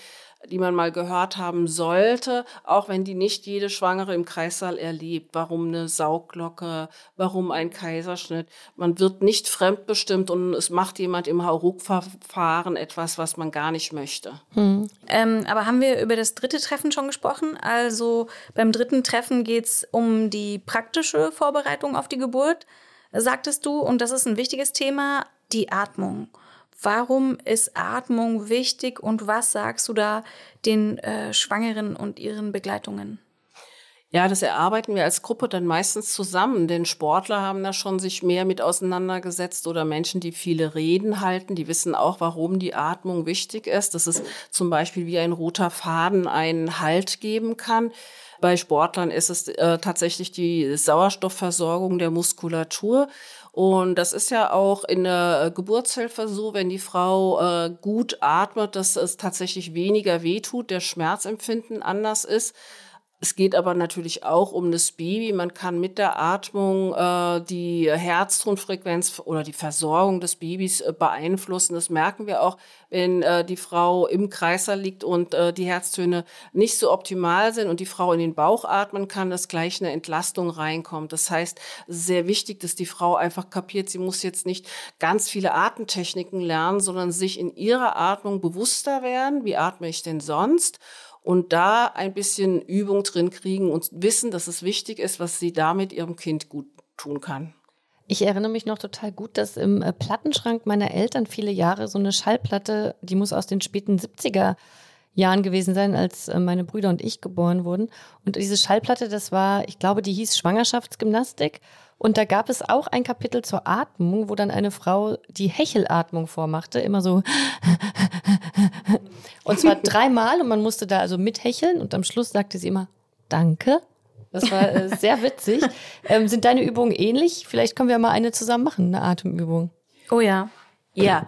die man mal gehört haben sollte, auch wenn die nicht jede Schwangere im Kreissaal erlebt. Warum eine Saugglocke, warum ein Kaiserschnitt. Man wird nicht fremdbestimmt und es macht jemand im Hauruck-Verfahren etwas, was man gar nicht möchte. Hm. Ähm, aber haben wir über das dritte Treffen schon gesprochen? Also beim dritten Treffen geht es um die praktische Vorbereitung auf die Geburt, sagtest du, und das ist ein wichtiges Thema, die Atmung. Warum ist Atmung wichtig und was sagst du da den äh, Schwangeren und ihren Begleitungen? Ja, das erarbeiten wir als Gruppe dann meistens zusammen, denn Sportler haben da schon sich mehr mit auseinandergesetzt oder Menschen, die viele Reden halten, die wissen auch, warum die Atmung wichtig ist. Das ist zum Beispiel wie ein roter Faden einen Halt geben kann. Bei Sportlern ist es äh, tatsächlich die Sauerstoffversorgung der Muskulatur. Und das ist ja auch in der äh, Geburtshilfe so, wenn die Frau äh, gut atmet, dass es tatsächlich weniger wehtut, der Schmerzempfinden anders ist. Es geht aber natürlich auch um das Baby. Man kann mit der Atmung äh, die Herztonfrequenz oder die Versorgung des Babys äh, beeinflussen. Das merken wir auch, wenn äh, die Frau im Kreislauf liegt und äh, die Herztöne nicht so optimal sind und die Frau in den Bauch atmen kann, dass gleich eine Entlastung reinkommt. Das heißt, sehr wichtig, dass die Frau einfach kapiert, sie muss jetzt nicht ganz viele Atemtechniken lernen, sondern sich in ihrer Atmung bewusster werden. Wie atme ich denn sonst? Und da ein bisschen Übung drin kriegen und wissen, dass es wichtig ist, was sie damit ihrem Kind gut tun kann. Ich erinnere mich noch total gut, dass im äh, Plattenschrank meiner Eltern viele Jahre so eine Schallplatte, die muss aus den späten 70er Jahren gewesen sein, als äh, meine Brüder und ich geboren wurden. Und diese Schallplatte, das war, ich glaube, die hieß Schwangerschaftsgymnastik. Und da gab es auch ein Kapitel zur Atmung, wo dann eine Frau die Hechelatmung vormachte, immer so. Und zwar dreimal und man musste da also mithecheln und am Schluss sagte sie immer Danke, Das war äh, sehr witzig. Ähm, sind deine Übungen ähnlich? Vielleicht können wir mal eine zusammen machen, eine Atemübung. Oh ja. Ja,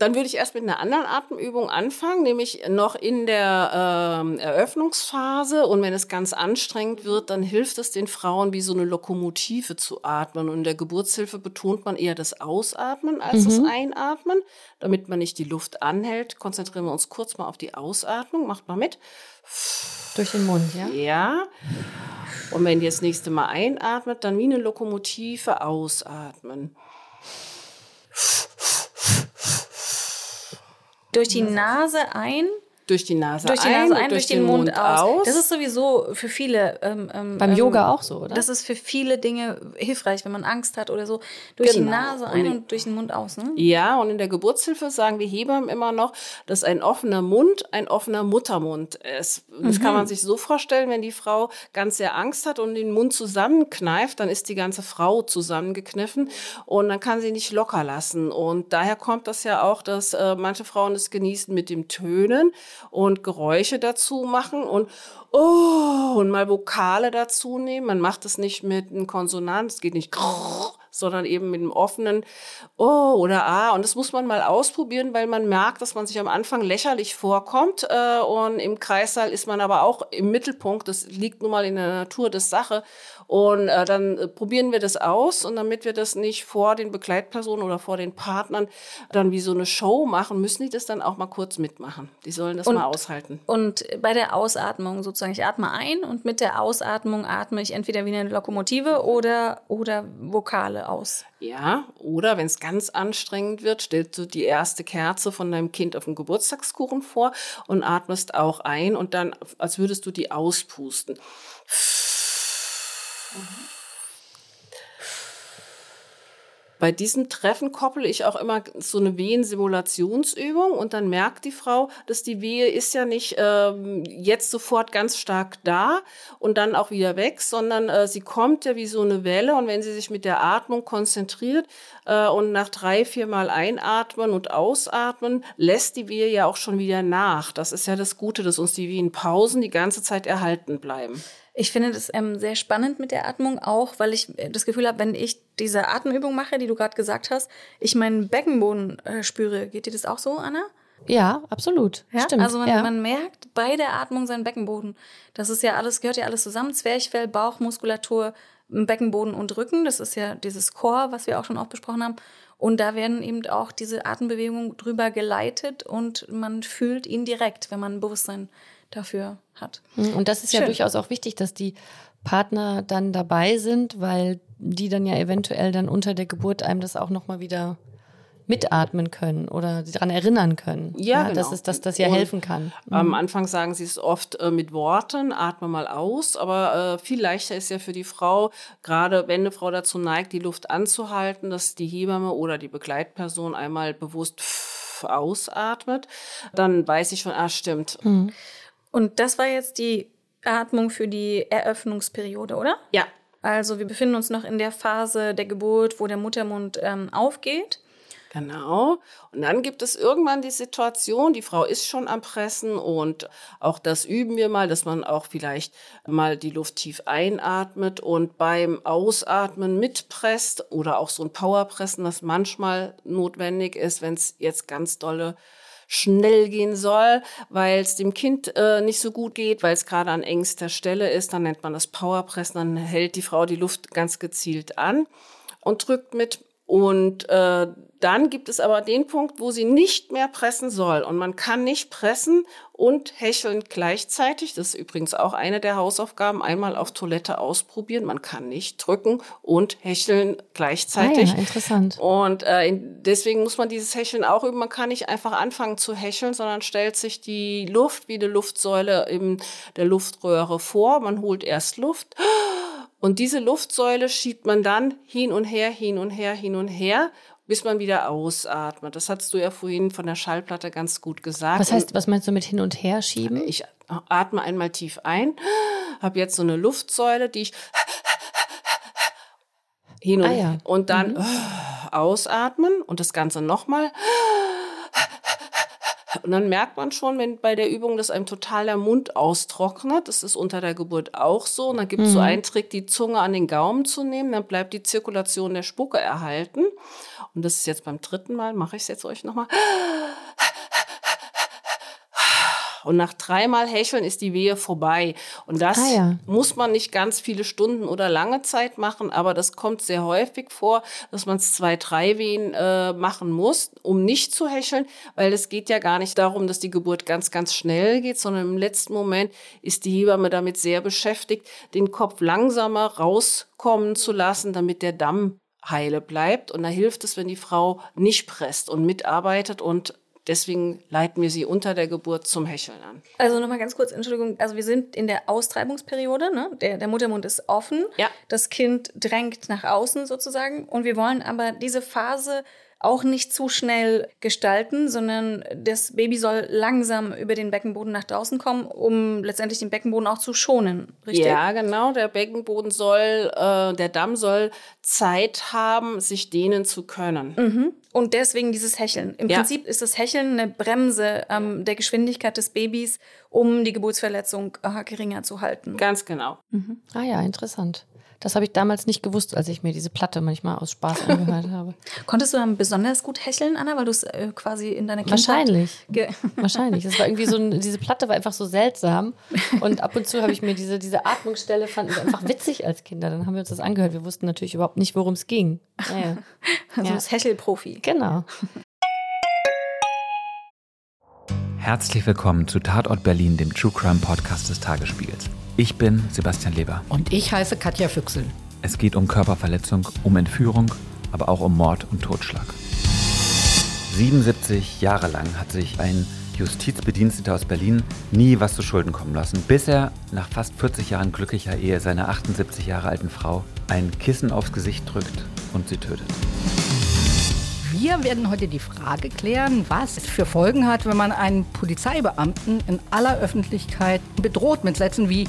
dann würde ich erst mit einer anderen Atemübung anfangen, nämlich noch in der ähm, Eröffnungsphase. Und wenn es ganz anstrengend wird, dann hilft es den Frauen, wie so eine Lokomotive zu atmen. Und in der Geburtshilfe betont man eher das Ausatmen als mhm. das Einatmen, damit man nicht die Luft anhält. Konzentrieren wir uns kurz mal auf die Ausatmung. Macht mal mit. Durch den Mund, ja? Ja. Und wenn ihr das nächste Mal einatmet, dann wie eine Lokomotive ausatmen. Durch die Nase ein durch die Nase durch die Nase ein, ein durch, durch, den, Mund, Mund aus. aus. Das ist sowieso für viele. Ähm, ähm, Beim Yoga auch so, oder? Das ist für viele Dinge hilfreich, wenn man Angst hat oder so. Durch genau. die Nase ein und, und, durch den Mund aus. Ne? Ja, und in der Geburtshilfe sagen wir Hebammen immer noch, dass ein offener Mund ein offener Muttermund ist. Das mhm. kann man sich so vorstellen, wenn die Frau ganz sehr Angst hat und den Mund zusammenkneift, dann ist die ganze Frau zusammengekniffen und dann kann sie nicht locker lassen. Und daher kommt das ja auch, dass äh, manche Frauen es genießen mit dem Tönen und Geräusche dazu machen und oh und mal Vokale dazu nehmen. Man macht es nicht mit einem Konsonant, es geht nicht sondern eben mit einem offenen Oh oder A. Und das muss man mal ausprobieren, weil man merkt, dass man sich am Anfang lächerlich vorkommt. Äh, und im Kreissaal ist man aber auch im Mittelpunkt. Das liegt nun mal in der Natur der Sache. Und äh, dann äh, probieren wir das aus. Und damit wir das nicht vor den Begleitpersonen oder vor den Partnern dann wie so eine Show machen, müssen die das dann auch mal kurz mitmachen. Die sollen das und, mal aushalten. Und bei der Ausatmung sozusagen, ich atme ein und mit der Ausatmung atme ich entweder wie eine Lokomotive oder, oder Vokale aus. Ja, oder wenn es ganz anstrengend wird, stellst du die erste Kerze von deinem Kind auf dem Geburtstagskuchen vor und atmest auch ein und dann, als würdest du die auspusten. Bei diesem Treffen koppel ich auch immer so eine Wehensimulationsübung und dann merkt die Frau, dass die Wehe ist ja nicht ähm, jetzt sofort ganz stark da und dann auch wieder weg, sondern äh, sie kommt ja wie so eine Welle und wenn sie sich mit der Atmung konzentriert äh, und nach drei, vier Mal einatmen und ausatmen, lässt die Wehe ja auch schon wieder nach. Das ist ja das Gute, dass uns die Wehenpausen die ganze Zeit erhalten bleiben. Ich finde das ähm, sehr spannend mit der Atmung auch, weil ich äh, das Gefühl habe, wenn ich diese Atemübung mache, die du gerade gesagt hast, ich meinen Beckenboden äh, spüre. Geht dir das auch so, Anna? Ja, absolut. Ja? Stimmt. Also man, ja. man merkt bei der Atmung seinen Beckenboden. Das ist ja alles, gehört ja alles zusammen. Zwerchfell, Bauchmuskulatur, Beckenboden und Rücken. Das ist ja dieses Core, was wir auch schon oft besprochen haben. Und da werden eben auch diese Atembewegungen drüber geleitet und man fühlt ihn direkt, wenn man ein Bewusstsein dafür hat. Hm, und das ist Schön. ja durchaus auch wichtig, dass die Partner dann dabei sind, weil die dann ja eventuell dann unter der Geburt einem das auch nochmal wieder mitatmen können oder daran erinnern können. Ja, ja genau. dass, es, dass das ja und helfen kann. Am mhm. Anfang sagen sie es oft äh, mit Worten, atme mal aus, aber äh, viel leichter ist ja für die Frau, gerade wenn eine Frau dazu neigt, die Luft anzuhalten, dass die Hebamme oder die Begleitperson einmal bewusst ausatmet, dann weiß ich schon, ah, stimmt. Mhm. Und das war jetzt die Atmung für die Eröffnungsperiode, oder? Ja. Also wir befinden uns noch in der Phase der Geburt, wo der Muttermund ähm, aufgeht. Genau. Und dann gibt es irgendwann die Situation, die Frau ist schon am Pressen und auch das üben wir mal, dass man auch vielleicht mal die Luft tief einatmet und beim Ausatmen mitpresst oder auch so ein Powerpressen, was manchmal notwendig ist, wenn es jetzt ganz dolle schnell gehen soll, weil es dem Kind äh, nicht so gut geht, weil es gerade an engster Stelle ist. Dann nennt man das Powerpressen. Dann hält die Frau die Luft ganz gezielt an und drückt mit und äh, dann gibt es aber den Punkt, wo sie nicht mehr pressen soll. Und man kann nicht pressen und hecheln gleichzeitig. Das ist übrigens auch eine der Hausaufgaben. Einmal auf Toilette ausprobieren. Man kann nicht drücken und hecheln gleichzeitig. Ah ja, interessant. Und äh, deswegen muss man dieses Hecheln auch üben. Man kann nicht einfach anfangen zu hecheln, sondern stellt sich die Luft wie eine Luftsäule in der Luftröhre vor. Man holt erst Luft und diese Luftsäule schiebt man dann hin und her, hin und her, hin und her, bis man wieder ausatmet. Das hast du ja vorhin von der Schallplatte ganz gut gesagt. Was heißt, was meinst du mit hin und her schieben? Ich atme einmal tief ein, habe jetzt so eine Luftsäule, die ich hin und, ah, ja. und dann mhm. ausatmen und das Ganze nochmal Und dann merkt man schon, wenn bei der Übung, dass einem total der Mund austrocknet. Das ist unter der Geburt auch so. Und dann gibt es mhm. so einen Trick, die Zunge an den Gaumen zu nehmen. Dann bleibt die Zirkulation der Spucke erhalten. Und das ist jetzt beim dritten Mal, mache ich es jetzt euch nochmal. Und nach dreimal Hecheln ist die Wehe vorbei. Und das ah, ja. muss man nicht ganz viele Stunden oder lange Zeit machen, aber das kommt sehr häufig vor, dass man es zwei, drei Wehen äh, machen muss, um nicht zu hecheln, weil es geht ja gar nicht darum, dass die Geburt ganz, ganz schnell geht, sondern im letzten Moment ist die Hebamme damit sehr beschäftigt, den Kopf langsamer rauskommen zu lassen, damit der Damm heile bleibt. Und da hilft es, wenn die Frau nicht presst und mitarbeitet und Deswegen leiten wir sie unter der Geburt zum Hecheln an. Also nochmal ganz kurz, Entschuldigung, also wir sind in der Austreibungsperiode, ne? der, der Muttermund ist offen, ja. das Kind drängt nach außen sozusagen und wir wollen aber diese Phase auch nicht zu schnell gestalten, sondern das Baby soll langsam über den Beckenboden nach draußen kommen, um letztendlich den Beckenboden auch zu schonen, richtig? Ja, genau. Der Beckenboden soll, äh, der Damm soll Zeit haben, sich dehnen zu können. Mhm. Und deswegen dieses Hecheln. Im ja. Prinzip ist das Hecheln eine Bremse ähm, der Geschwindigkeit des Babys, um die Geburtsverletzung äh, geringer zu halten. Ganz genau. Mhm. Ah ja, interessant. Das habe ich damals nicht gewusst, als ich mir diese Platte manchmal aus Spaß angehört habe. Konntest du dann besonders gut hecheln, Anna, weil du es äh, quasi in deiner Kindheit... Wahrscheinlich. Wahrscheinlich. Es war irgendwie so ein, diese Platte war einfach so seltsam. Und ab und zu habe ich mir diese, diese Atmungsstelle fanden wir einfach witzig als Kinder. Dann haben wir uns das angehört. Wir wussten natürlich überhaupt nicht, worum es ging. Naja. Also ja. das Hechelprofi. Genau. Herzlich willkommen zu Tatort Berlin, dem True Crime Podcast des Tagesspiegels. Ich bin Sebastian Leber. Und ich heiße Katja Füchsel. Es geht um Körperverletzung, um Entführung, aber auch um Mord und Totschlag. 77 Jahre lang hat sich ein Justizbediensteter aus Berlin nie was zu Schulden kommen lassen, bis er nach fast 40 Jahren glücklicher Ehe seiner 78 Jahre alten Frau ein Kissen aufs Gesicht drückt und sie tötet. Wir werden heute die Frage klären, was es für Folgen hat, wenn man einen Polizeibeamten in aller Öffentlichkeit bedroht mit Sätzen wie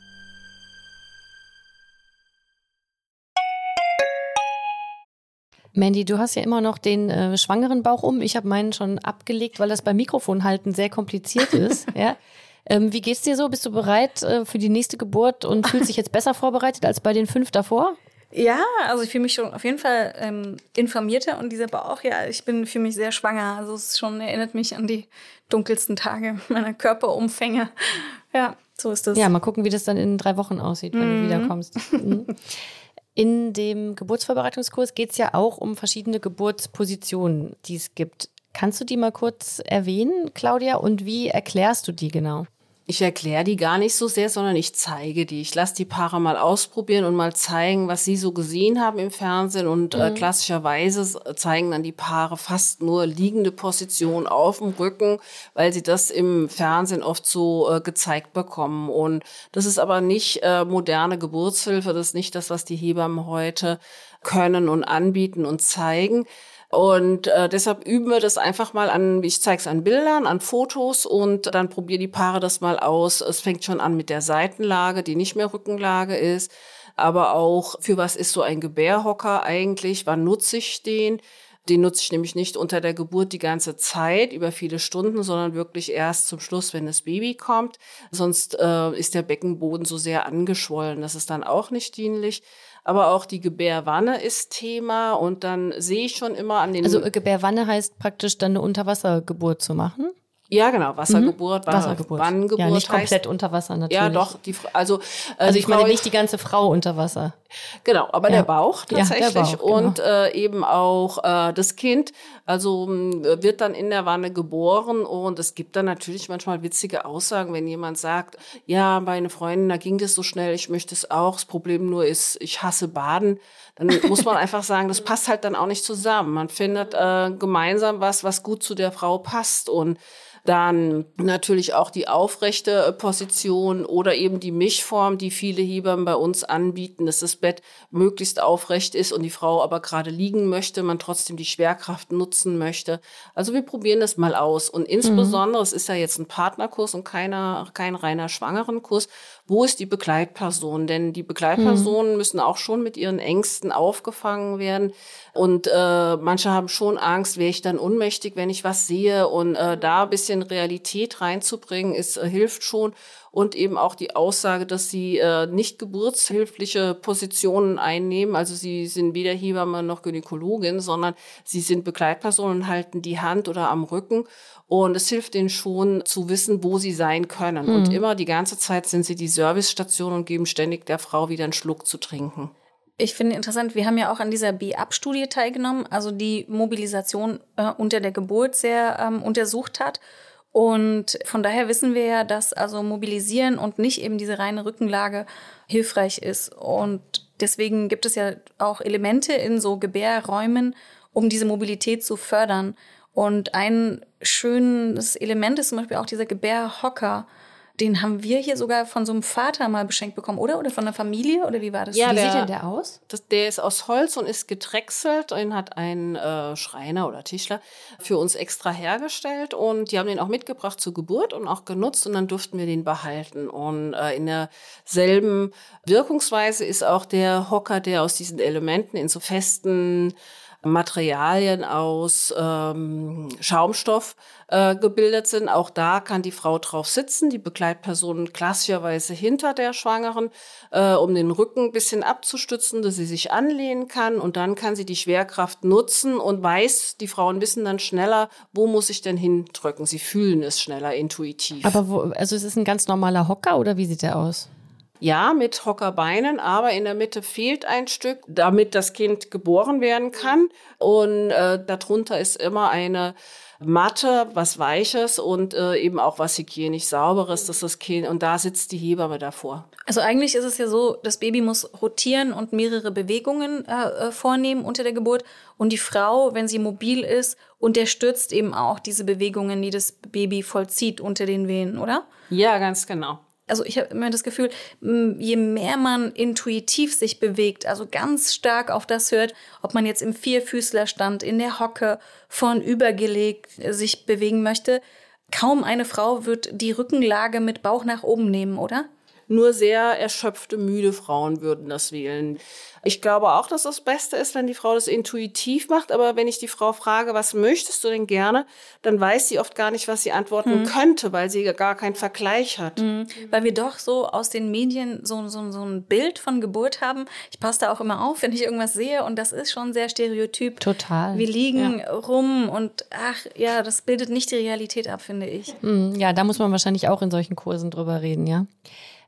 Mandy, du hast ja immer noch den äh, schwangeren Bauch um. Ich habe meinen schon abgelegt, weil das beim Mikrofonhalten sehr kompliziert ist. ja. Ähm, wie geht's dir so? Bist du bereit äh, für die nächste Geburt und fühlst dich jetzt besser vorbereitet als bei den fünf davor? Ja, also ich fühle mich schon auf jeden Fall ähm, informierter und dieser Bauch, ja, ich bin für mich sehr schwanger. Also es schon erinnert mich an die dunkelsten Tage meiner Körperumfänge. Ja, so ist das. Ja, mal gucken, wie das dann in drei Wochen aussieht, wenn mhm. du wiederkommst. Mhm. In dem Geburtsvorbereitungskurs geht es ja auch um verschiedene Geburtspositionen, die es gibt. Kannst du die mal kurz erwähnen, Claudia, und wie erklärst du die genau? Ich erkläre die gar nicht so sehr, sondern ich zeige die. Ich lasse die Paare mal ausprobieren und mal zeigen, was sie so gesehen haben im Fernsehen. Und äh, mhm. äh, klassischerweise zeigen dann die Paare fast nur liegende Position auf dem Rücken, weil sie das im Fernsehen oft so äh, gezeigt bekommen. Und das ist aber nicht äh, moderne Geburtshilfe. Das ist nicht das, was die Hebammen heute können und anbieten und zeigen. Und äh, deshalb üben wir das einfach mal an, ich zeige es an Bildern, an Fotos und dann probieren die Paare das mal aus. Es fängt schon an mit der Seitenlage, die nicht mehr Rückenlage ist. Aber auch, für was ist so ein Gebärhocker eigentlich? Wann nutze ich den? Den nutze ich nämlich nicht unter der Geburt die ganze Zeit, über viele Stunden, sondern wirklich erst zum Schluss, wenn das Baby kommt. Sonst äh, ist der Beckenboden so sehr angeschwollen. Das ist dann auch nicht dienlich aber auch die Gebärwanne ist Thema und dann sehe ich schon immer an den. Also Gebärwanne heißt praktisch dann eine Unterwassergeburt zu machen? Ja, genau, Wassergeburt, mhm. Wassergeburt. Wannengeburt. Ja, nicht komplett heißt, unter Wasser natürlich. Ja, doch, die, also äh, also ich meine nicht die ganze Frau unter Wasser. Genau, aber ja. der Bauch tatsächlich ja, der Bauch, und genau. äh, eben auch äh, das Kind, also äh, wird dann in der Wanne geboren und es gibt dann natürlich manchmal witzige Aussagen, wenn jemand sagt, ja, meine Freundin, da ging das so schnell, ich möchte es auch. Das Problem nur ist, ich hasse Baden. Dann muss man einfach sagen, das passt halt dann auch nicht zusammen. Man findet äh, gemeinsam was, was gut zu der Frau passt und dann natürlich auch die aufrechte Position oder eben die Mischform, die viele Hebammen bei uns anbieten. Das ist Bett möglichst aufrecht ist und die Frau aber gerade liegen möchte, man trotzdem die Schwerkraft nutzen möchte. Also wir probieren das mal aus. Und insbesondere, mhm. es ist ja jetzt ein Partnerkurs und keiner, kein reiner Schwangerenkurs, wo ist die Begleitperson? Denn die Begleitpersonen mhm. müssen auch schon mit ihren Ängsten aufgefangen werden. Und äh, manche haben schon Angst, wäre ich dann unmächtig, wenn ich was sehe. Und äh, da ein bisschen Realität reinzubringen, ist, äh, hilft schon und eben auch die Aussage, dass sie äh, nicht geburtshilfliche Positionen einnehmen. Also sie sind weder Hebamme noch Gynäkologin, sondern sie sind Begleitpersonen, halten die Hand oder am Rücken. Und es hilft ihnen schon zu wissen, wo sie sein können. Mhm. Und immer die ganze Zeit sind sie die Servicestation und geben ständig der Frau wieder einen Schluck zu trinken. Ich finde interessant, wir haben ja auch an dieser B-Up-Studie teilgenommen, also die Mobilisation äh, unter der Geburt sehr ähm, untersucht hat. Und von daher wissen wir ja, dass also mobilisieren und nicht eben diese reine Rückenlage hilfreich ist. Und deswegen gibt es ja auch Elemente in so Gebärräumen, um diese Mobilität zu fördern. Und ein schönes Element ist zum Beispiel auch dieser Gebärhocker, den haben wir hier sogar von so einem Vater mal beschenkt bekommen, oder? Oder von der Familie? Oder wie war das? Ja, wie der, sieht denn der aus? Das, der ist aus Holz und ist gedrechselt. Den hat ein äh, Schreiner oder Tischler für uns extra hergestellt. Und die haben den auch mitgebracht zur Geburt und auch genutzt. Und dann durften wir den behalten. Und äh, in derselben Wirkungsweise ist auch der Hocker, der aus diesen Elementen in so festen Materialien aus ähm, Schaumstoff äh, gebildet sind. Auch da kann die Frau drauf sitzen, die Begleitperson klassischerweise hinter der Schwangeren, äh, um den Rücken ein bisschen abzustützen, dass sie sich anlehnen kann. Und dann kann sie die Schwerkraft nutzen und weiß, die Frauen wissen dann schneller, wo muss ich denn hindrücken. Sie fühlen es schneller intuitiv. Aber wo, also ist es ein ganz normaler Hocker oder wie sieht der aus? Ja, mit Hockerbeinen, aber in der Mitte fehlt ein Stück, damit das Kind geboren werden kann. Und äh, darunter ist immer eine Matte, was Weiches und äh, eben auch was hygienisch Sauberes, dass das Kind, und da sitzt die Hebamme davor. Also eigentlich ist es ja so, das Baby muss rotieren und mehrere Bewegungen äh, äh vornehmen unter der Geburt. Und die Frau, wenn sie mobil ist, unterstützt eben auch diese Bewegungen, die das Baby vollzieht unter den Venen, oder? Ja, ganz genau also ich habe immer das Gefühl, je mehr man intuitiv sich bewegt, also ganz stark auf das hört, ob man jetzt im Vierfüßlerstand, in der Hocke, vornübergelegt äh, sich bewegen möchte, kaum eine Frau wird die Rückenlage mit Bauch nach oben nehmen, oder? Nur sehr erschöpfte, müde Frauen würden das wählen. Ich glaube auch, dass das Beste ist, wenn die Frau das intuitiv macht. Aber wenn ich die Frau frage, was möchtest du denn gerne, dann weiß sie oft gar nicht, was sie antworten mhm. könnte, weil sie gar keinen Vergleich hat. Mhm. Weil wir doch so aus den Medien so, so, so ein Bild von Geburt haben. Ich passe da auch immer auf, wenn ich irgendwas sehe. Und das ist schon sehr stereotyp. Total. Wir liegen ja. rum und ach ja, das bildet nicht die Realität ab, finde ich. Mhm. Ja, da muss man wahrscheinlich auch in solchen Kursen drüber reden, ja.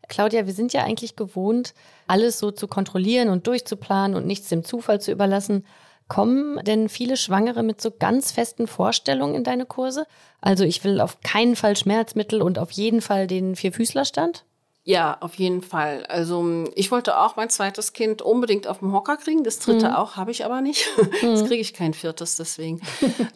Claudia, wir sind ja eigentlich gewohnt, alles so zu kontrollieren und durchzuplanen und nichts dem Zufall zu überlassen. Kommen denn viele Schwangere mit so ganz festen Vorstellungen in deine Kurse? Also ich will auf keinen Fall Schmerzmittel und auf jeden Fall den Vierfüßlerstand? Ja, auf jeden Fall. Also ich wollte auch mein zweites Kind unbedingt auf dem Hocker kriegen. Das dritte mhm. auch, habe ich aber nicht. Mhm. Jetzt kriege ich kein viertes deswegen.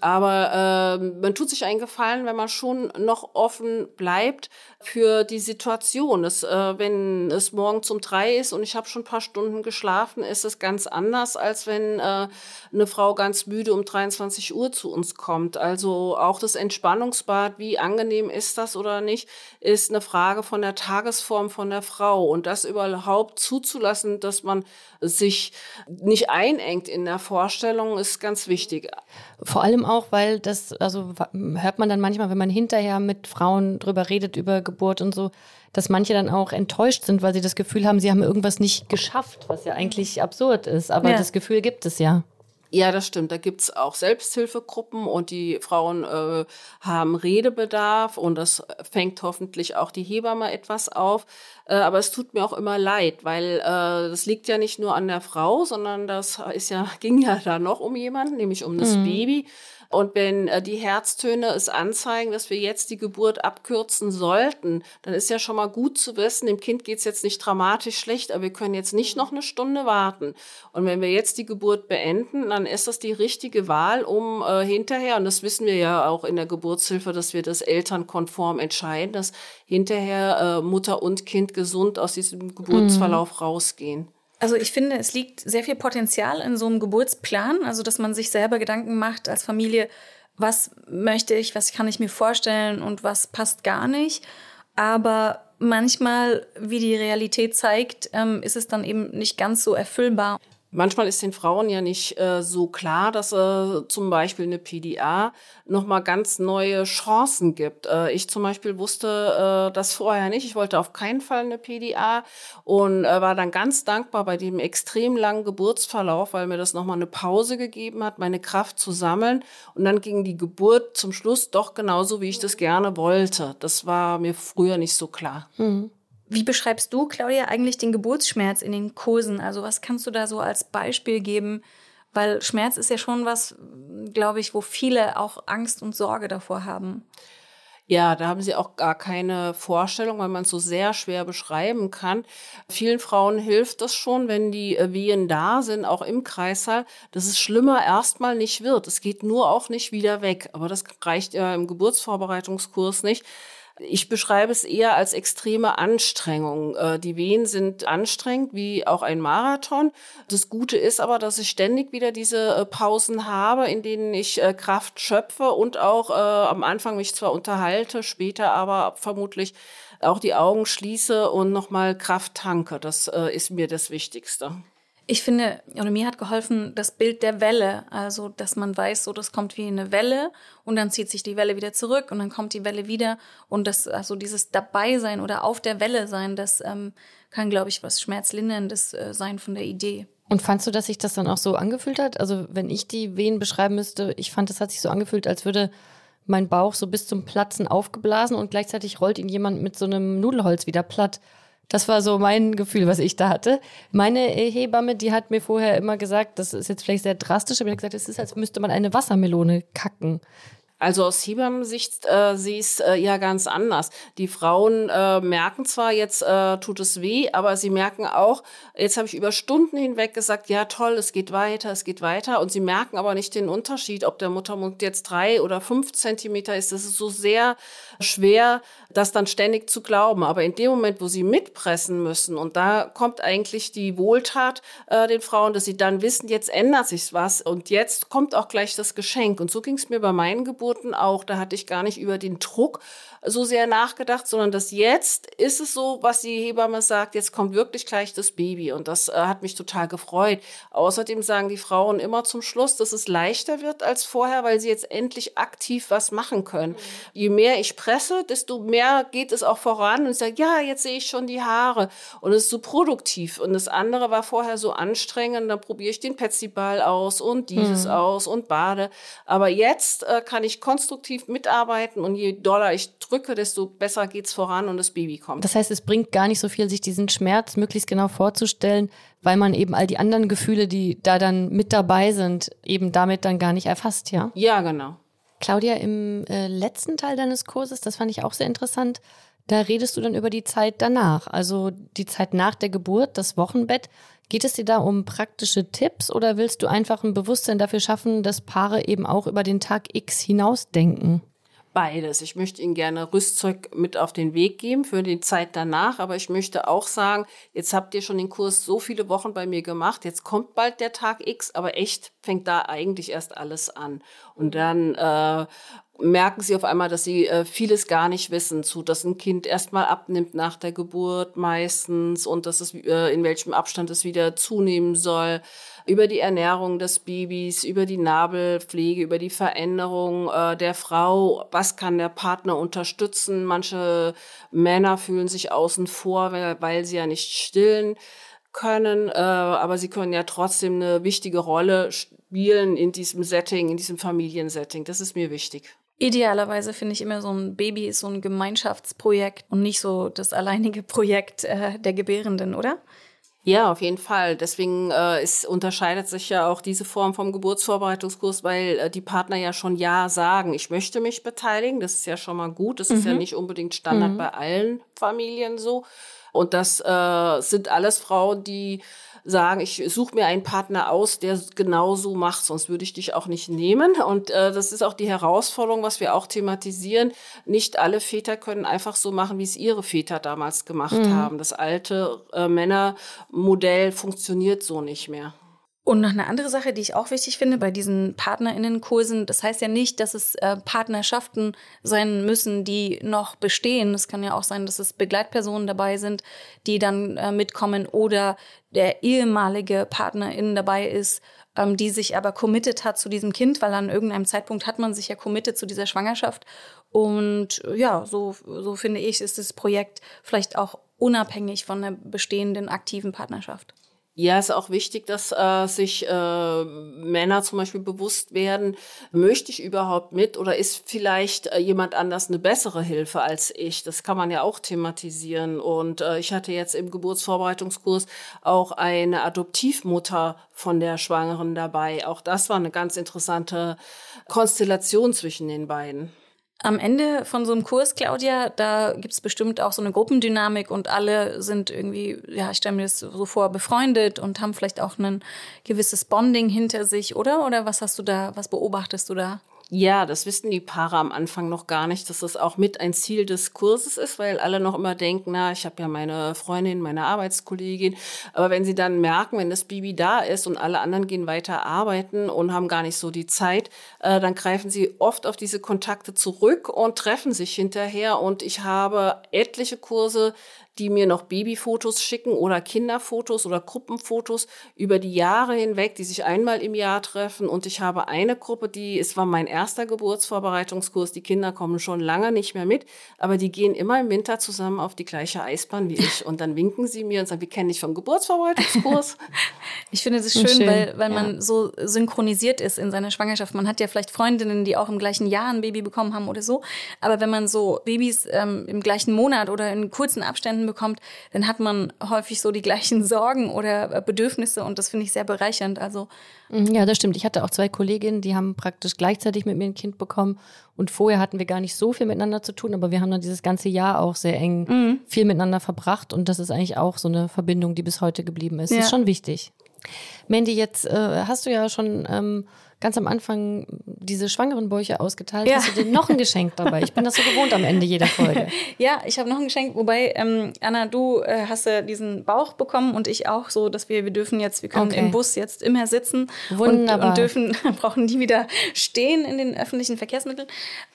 aber äh, man tut sich einen Gefallen, wenn man schon noch offen bleibt für die Situation. Es, äh, wenn es morgen zum drei ist und ich habe schon ein paar Stunden geschlafen, ist es ganz anders, als wenn äh, eine Frau ganz müde um 23 Uhr zu uns kommt. Also auch das Entspannungsbad, wie angenehm ist das oder nicht, ist eine Frage von der Tagesform Form von der Frau und das überhaupt zuzulassen, dass man sich nicht einengt in der Vorstellung, ist ganz wichtig. Vor allem auch, weil das, also hört man dann manchmal, wenn man hinterher mit Frauen drüber redet, über Geburt und so, dass manche dann auch enttäuscht sind, weil sie das Gefühl haben, sie haben irgendwas nicht geschafft, was ja eigentlich absurd ist. Aber ja. das Gefühl gibt es ja. Ja, das stimmt. Da gibt's auch Selbsthilfegruppen und die Frauen äh, haben Redebedarf und das fängt hoffentlich auch die Hebamme etwas auf. Äh, aber es tut mir auch immer leid, weil äh, das liegt ja nicht nur an der Frau, sondern das ist ja, ging ja da noch um jemanden, nämlich um das mhm. Baby. Und wenn äh, die Herztöne es anzeigen, dass wir jetzt die Geburt abkürzen sollten, dann ist ja schon mal gut zu wissen, dem Kind geht's jetzt nicht dramatisch schlecht, aber wir können jetzt nicht noch eine Stunde warten. Und wenn wir jetzt die Geburt beenden, dann ist das die richtige Wahl, um äh, hinterher, und das wissen wir ja auch in der Geburtshilfe, dass wir das elternkonform entscheiden, dass hinterher äh, Mutter und Kind gesund aus diesem Geburtsverlauf mhm. rausgehen. Also ich finde, es liegt sehr viel Potenzial in so einem Geburtsplan, also dass man sich selber Gedanken macht als Familie, was möchte ich, was kann ich mir vorstellen und was passt gar nicht. Aber manchmal, wie die Realität zeigt, ähm, ist es dann eben nicht ganz so erfüllbar. Manchmal ist den Frauen ja nicht äh, so klar, dass äh, zum Beispiel eine PDA nochmal ganz neue Chancen gibt. Äh, ich zum Beispiel wusste äh, das vorher nicht. Ich wollte auf keinen Fall eine PDA und äh, war dann ganz dankbar bei dem extrem langen Geburtsverlauf, weil mir das nochmal eine Pause gegeben hat, meine Kraft zu sammeln. Und dann ging die Geburt zum Schluss doch genauso, wie ich das gerne wollte. Das war mir früher nicht so klar. Mhm. Wie beschreibst du, Claudia, eigentlich den Geburtsschmerz in den Kursen? Also was kannst du da so als Beispiel geben? Weil Schmerz ist ja schon was, glaube ich, wo viele auch Angst und Sorge davor haben. Ja, da haben sie auch gar keine Vorstellung, weil man es so sehr schwer beschreiben kann. Vielen Frauen hilft es schon, wenn die äh, Wehen da sind, auch im Kreißsaal, dass es schlimmer erstmal nicht wird. Es geht nur auch nicht wieder weg. Aber das reicht ja im Geburtsvorbereitungskurs nicht. Ich beschreibe es eher als extreme Anstrengung. Äh, die Wehen sind anstrengend, wie auch ein Marathon. Das Gute ist aber, dass ich ständig wieder diese äh, Pausen habe, in denen ich äh, Kraft schöpfe und auch am Anfang mich zwar unterhalte, später aber vermutlich auch die Augen schließe und nochmal Kraft tanke. Das ist mir das Wichtigste. Ich finde, oder mir hat geholfen das Bild der Welle, also dass man weiß, so das kommt wie eine Welle und dann zieht sich die Welle wieder zurück und dann kommt die Welle wieder und das also dieses dabei sein oder auf der Welle sein, das ähm, kann, glaube ich, was schmerzlinderndes äh, sein von der Idee. Und fandst du, dass sich das dann auch so angefühlt hat? Also wenn ich die Wehen beschreiben müsste, ich fand, das hat sich so angefühlt, als würde mein Bauch so bis zum Platzen aufgeblasen und gleichzeitig rollt ihn jemand mit so einem Nudelholz wieder platt. Das war so mein Gefühl, was ich da hatte. Meine Hebamme, die hat mir vorher immer gesagt, das ist jetzt vielleicht sehr drastisch, aber die hat gesagt, es ist, als müsste man eine Wassermelone kacken. Also aus Hebammensicht äh, sie ist äh, ja ganz anders. Die Frauen äh, merken zwar, jetzt äh, tut es weh, aber sie merken auch, jetzt habe ich über Stunden hinweg gesagt, ja toll, es geht weiter, es geht weiter. Und sie merken aber nicht den Unterschied, ob der Muttermund jetzt drei oder fünf Zentimeter ist. Das ist so sehr schwer, das dann ständig zu glauben. Aber in dem Moment, wo sie mitpressen müssen, und da kommt eigentlich die Wohltat äh, den Frauen, dass sie dann wissen, jetzt ändert sich was und jetzt kommt auch gleich das Geschenk. Und so ging es mir bei meinen Geburten Geburten auch. Da hatte ich gar nicht über den Druck so sehr nachgedacht, sondern dass jetzt ist es so, was die Hebamme sagt, jetzt kommt wirklich gleich das Baby. Und das äh, hat mich total gefreut. Außerdem sagen die Frauen immer zum Schluss, dass es leichter wird als vorher, weil sie jetzt endlich aktiv was machen können. Mhm. Je mehr ich presse, desto mehr geht es auch voran und ich sage, ja, jetzt sehe ich schon die Haare. Und es ist so produktiv. Und das andere war vorher so anstrengend. Dann probiere ich den Petsyball aus und dieses mhm. aus und bade. Aber jetzt äh, kann ich konstruktiv mitarbeiten und je doller ich drücke, desto besser geht's voran und das Baby kommt. Das heißt, es bringt gar nicht so viel, sich diesen Schmerz möglichst genau vorzustellen, weil man eben all die anderen Gefühle, die da dann mit dabei sind, eben damit dann gar nicht erfasst, ja? Ja, genau. Claudia, im äh, letzten Teil deines Kurses, das fand ich auch sehr interessant, da redest du dann über die Zeit danach, also die Zeit nach der Geburt, das Wochenbett. Geht es dir da um praktische Tipps oder willst du einfach ein Bewusstsein dafür schaffen, dass Paare eben auch über den Tag X hinausdenken? Beides. Ich möchte Ihnen gerne Rüstzeug mit auf den Weg geben für die Zeit danach, aber ich möchte auch sagen, jetzt habt ihr schon den Kurs so viele Wochen bei mir gemacht, jetzt kommt bald der Tag X, aber echt fängt da eigentlich erst alles an. Und dann äh, merken sie auf einmal, dass sie äh, vieles gar nicht wissen, zu, dass ein Kind erstmal abnimmt nach der Geburt meistens und dass es äh, in welchem Abstand es wieder zunehmen soll über die Ernährung des Babys, über die Nabelpflege, über die Veränderung äh, der Frau. Was kann der Partner unterstützen? Manche Männer fühlen sich außen vor, weil, weil sie ja nicht stillen können, äh, aber sie können ja trotzdem eine wichtige Rolle spielen in diesem Setting, in diesem Familiensetting. Das ist mir wichtig. Idealerweise finde ich immer so ein Baby ist so ein Gemeinschaftsprojekt und nicht so das alleinige Projekt äh, der Gebärenden, oder? Ja, auf jeden Fall. Deswegen äh, es unterscheidet sich ja auch diese Form vom Geburtsvorbereitungskurs, weil äh, die Partner ja schon ja sagen, ich möchte mich beteiligen. Das ist ja schon mal gut. Das mhm. ist ja mhm. nicht unbedingt Standard mhm. bei allen Familien so. Und das äh, sind alles Frauen, die sagen, ich suche mir einen Partner aus, der genau so macht, sonst würde ich dich auch nicht nehmen. Und äh, das ist auch die Herausforderung, was wir auch thematisieren. Nicht alle Väter können einfach so machen, wie es ihre Väter damals gemacht mhm. haben. Das alte äh, Männermodell funktioniert so nicht mehr. Und noch eine andere Sache, die ich auch wichtig finde bei diesen PartnerInnenkursen, das heißt ja nicht, dass es äh, Partnerschaften sein müssen, die noch bestehen. Es kann ja auch sein, dass es Begleitpersonen dabei sind, die dann äh, mitkommen oder der ehemalige PartnerInnen dabei ist, ähm, die sich aber committed hat zu diesem Kind, weil an irgendeinem Zeitpunkt hat man sich ja committed zu dieser Schwangerschaft. Und äh, ja, so, so finde ich, ist das Projekt vielleicht auch unabhängig von der bestehenden aktiven Partnerschaft. Ja, ist auch wichtig, dass äh, sich äh, Männer zum Beispiel bewusst werden, möchte ich überhaupt mit oder ist vielleicht äh, jemand anders eine bessere Hilfe als ich? Das kann man ja auch thematisieren. Und äh, ich hatte jetzt im Geburtsvorbereitungskurs auch eine Adoptivmutter von der Schwangeren dabei. Auch das war eine ganz interessante Konstellation zwischen den beiden. Am Ende von so einem Kurs, Claudia, da gibt's bestimmt auch so eine Gruppendynamik und alle sind irgendwie, ja, ich stelle mir das so vor, befreundet und haben vielleicht auch ein gewisses Bonding hinter sich, oder? Oder was hast du da, was beobachtest du da? Ja, das wissen die Paare am Anfang noch gar nicht, dass das auch mit ein Ziel des Kurses ist, weil alle noch immer denken, na, ich habe ja meine Freundin, meine Arbeitskollegin. Aber wenn sie dann merken, wenn das Baby da ist und alle anderen gehen weiter arbeiten und haben gar nicht so die Zeit, äh, dann greifen sie oft auf diese Kontakte zurück und treffen sich hinterher. Und ich habe etliche Kurse die mir noch Babyfotos schicken oder Kinderfotos oder Gruppenfotos über die Jahre hinweg, die sich einmal im Jahr treffen. Und ich habe eine Gruppe, die, es war mein erster Geburtsvorbereitungskurs, die Kinder kommen schon lange nicht mehr mit, aber die gehen immer im Winter zusammen auf die gleiche Eisbahn wie ich. Und dann winken sie mir und sagen, wir kennen dich vom Geburtsvorbereitungskurs. ich finde es schön, schön, weil, weil ja. man so synchronisiert ist in seiner Schwangerschaft. Man hat ja vielleicht Freundinnen, die auch im gleichen Jahr ein Baby bekommen haben oder so. Aber wenn man so Babys ähm, im gleichen Monat oder in kurzen Abständen bekommt, dann hat man häufig so die gleichen Sorgen oder äh, Bedürfnisse und das finde ich sehr bereichernd. Also mhm, ja, das stimmt. Ich hatte auch zwei Kolleginnen, die haben praktisch gleichzeitig mit mir ein Kind bekommen und vorher hatten wir gar nicht so viel miteinander zu tun, aber wir haben dann dieses ganze Jahr auch sehr eng mhm. viel miteinander verbracht und das ist eigentlich auch so eine Verbindung, die bis heute geblieben ist. Ja. Das ist schon wichtig. Mandy, jetzt äh, hast du ja schon ähm, ganz am Anfang diese schwangeren Bäuche ausgeteilt. Ja. Hast du dir noch ein Geschenk dabei? Ich bin das so gewohnt am Ende jeder Folge. ja, ich habe noch ein Geschenk, wobei, ähm, Anna, du äh, hast ja diesen Bauch bekommen und ich auch so, dass wir, wir dürfen jetzt, wir können okay. im Bus jetzt immer sitzen und, und, dürfen, brauchen nie wieder stehen in den öffentlichen Verkehrsmitteln.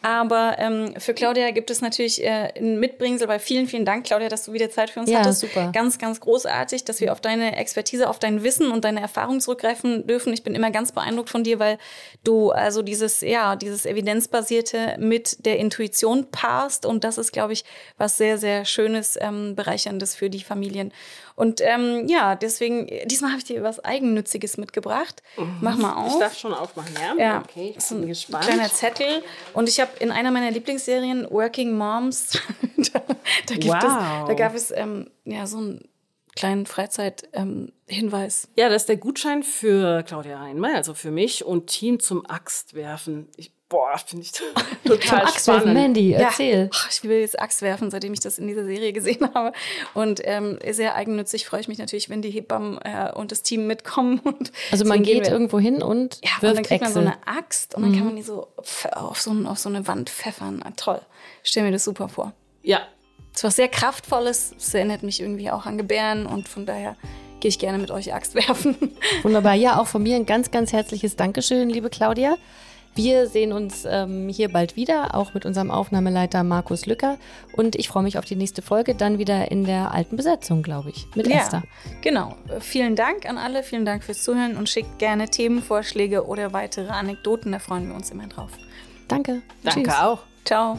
Aber ähm, für Claudia gibt es natürlich äh, ein Mitbringsel, weil vielen, vielen Dank, Claudia, dass du wieder Zeit für uns ja, hattest. Super. Ganz, ganz großartig, dass wir auf deine Expertise, auf dein Wissen und deine Erfahrung zurückgreifen dürfen. Ich bin immer ganz beeindruckt von dir, weil weil du also dieses, ja, dieses Evidenzbasierte mit der Intuition paarst. Und das ist, glaube ich, was sehr, sehr Schönes, ähm, Bereicherndes für die Familien. Und ähm, ja, deswegen, diesmal habe ich dir was Eigennütziges mitgebracht. Mhm. Mach mal auf. Ich darf schon aufmachen, ja? Ja. Okay, ich bin gespannt. Ein kleiner Zettel. Und ich habe in einer meiner Lieblingsserien, Working Moms, da, da, wow. es, da gab es ähm, ja so ein kleinen Freizeit-Hinweis. Ähm, ja, das ist der Gutschein für Claudia Reinmeier, also für mich und Team zum Axtwerfen. Ich, boah, finde ich total Axtwerfen, spannend. Mandy, erzähl. Ja, ich will jetzt Axt werfen, seitdem ich das in dieser Serie gesehen habe. Und ähm, sehr eigennützig freue ich mich natürlich, wenn die Hebammen äh, und das Team mitkommen. Und also man geht irgendwo hin und ja, wirft und dann kriegt Äxte. man so eine Axt und dann mhm. kann man die so auf so, auf so eine Wand pfeffern. Ah, toll. stell mir das super vor. Ja, es war sehr kraftvolles. Es erinnert mich irgendwie auch an Gebären und von daher gehe ich gerne mit euch Axt werfen. Wunderbar. Ja, auch von mir ein ganz, ganz herzliches Dankeschön, liebe Claudia. Wir sehen uns ähm, hier bald wieder, auch mit unserem Aufnahmeleiter Markus Lücker. Und ich freue mich auf die nächste Folge, dann wieder in der alten Besetzung, glaube ich, mit ja, Esther. Genau. Vielen Dank an alle, vielen Dank fürs Zuhören und schickt gerne Themenvorschläge oder weitere Anekdoten, da freuen wir uns immer drauf. Danke. Danke Tschüss. auch. Ciao.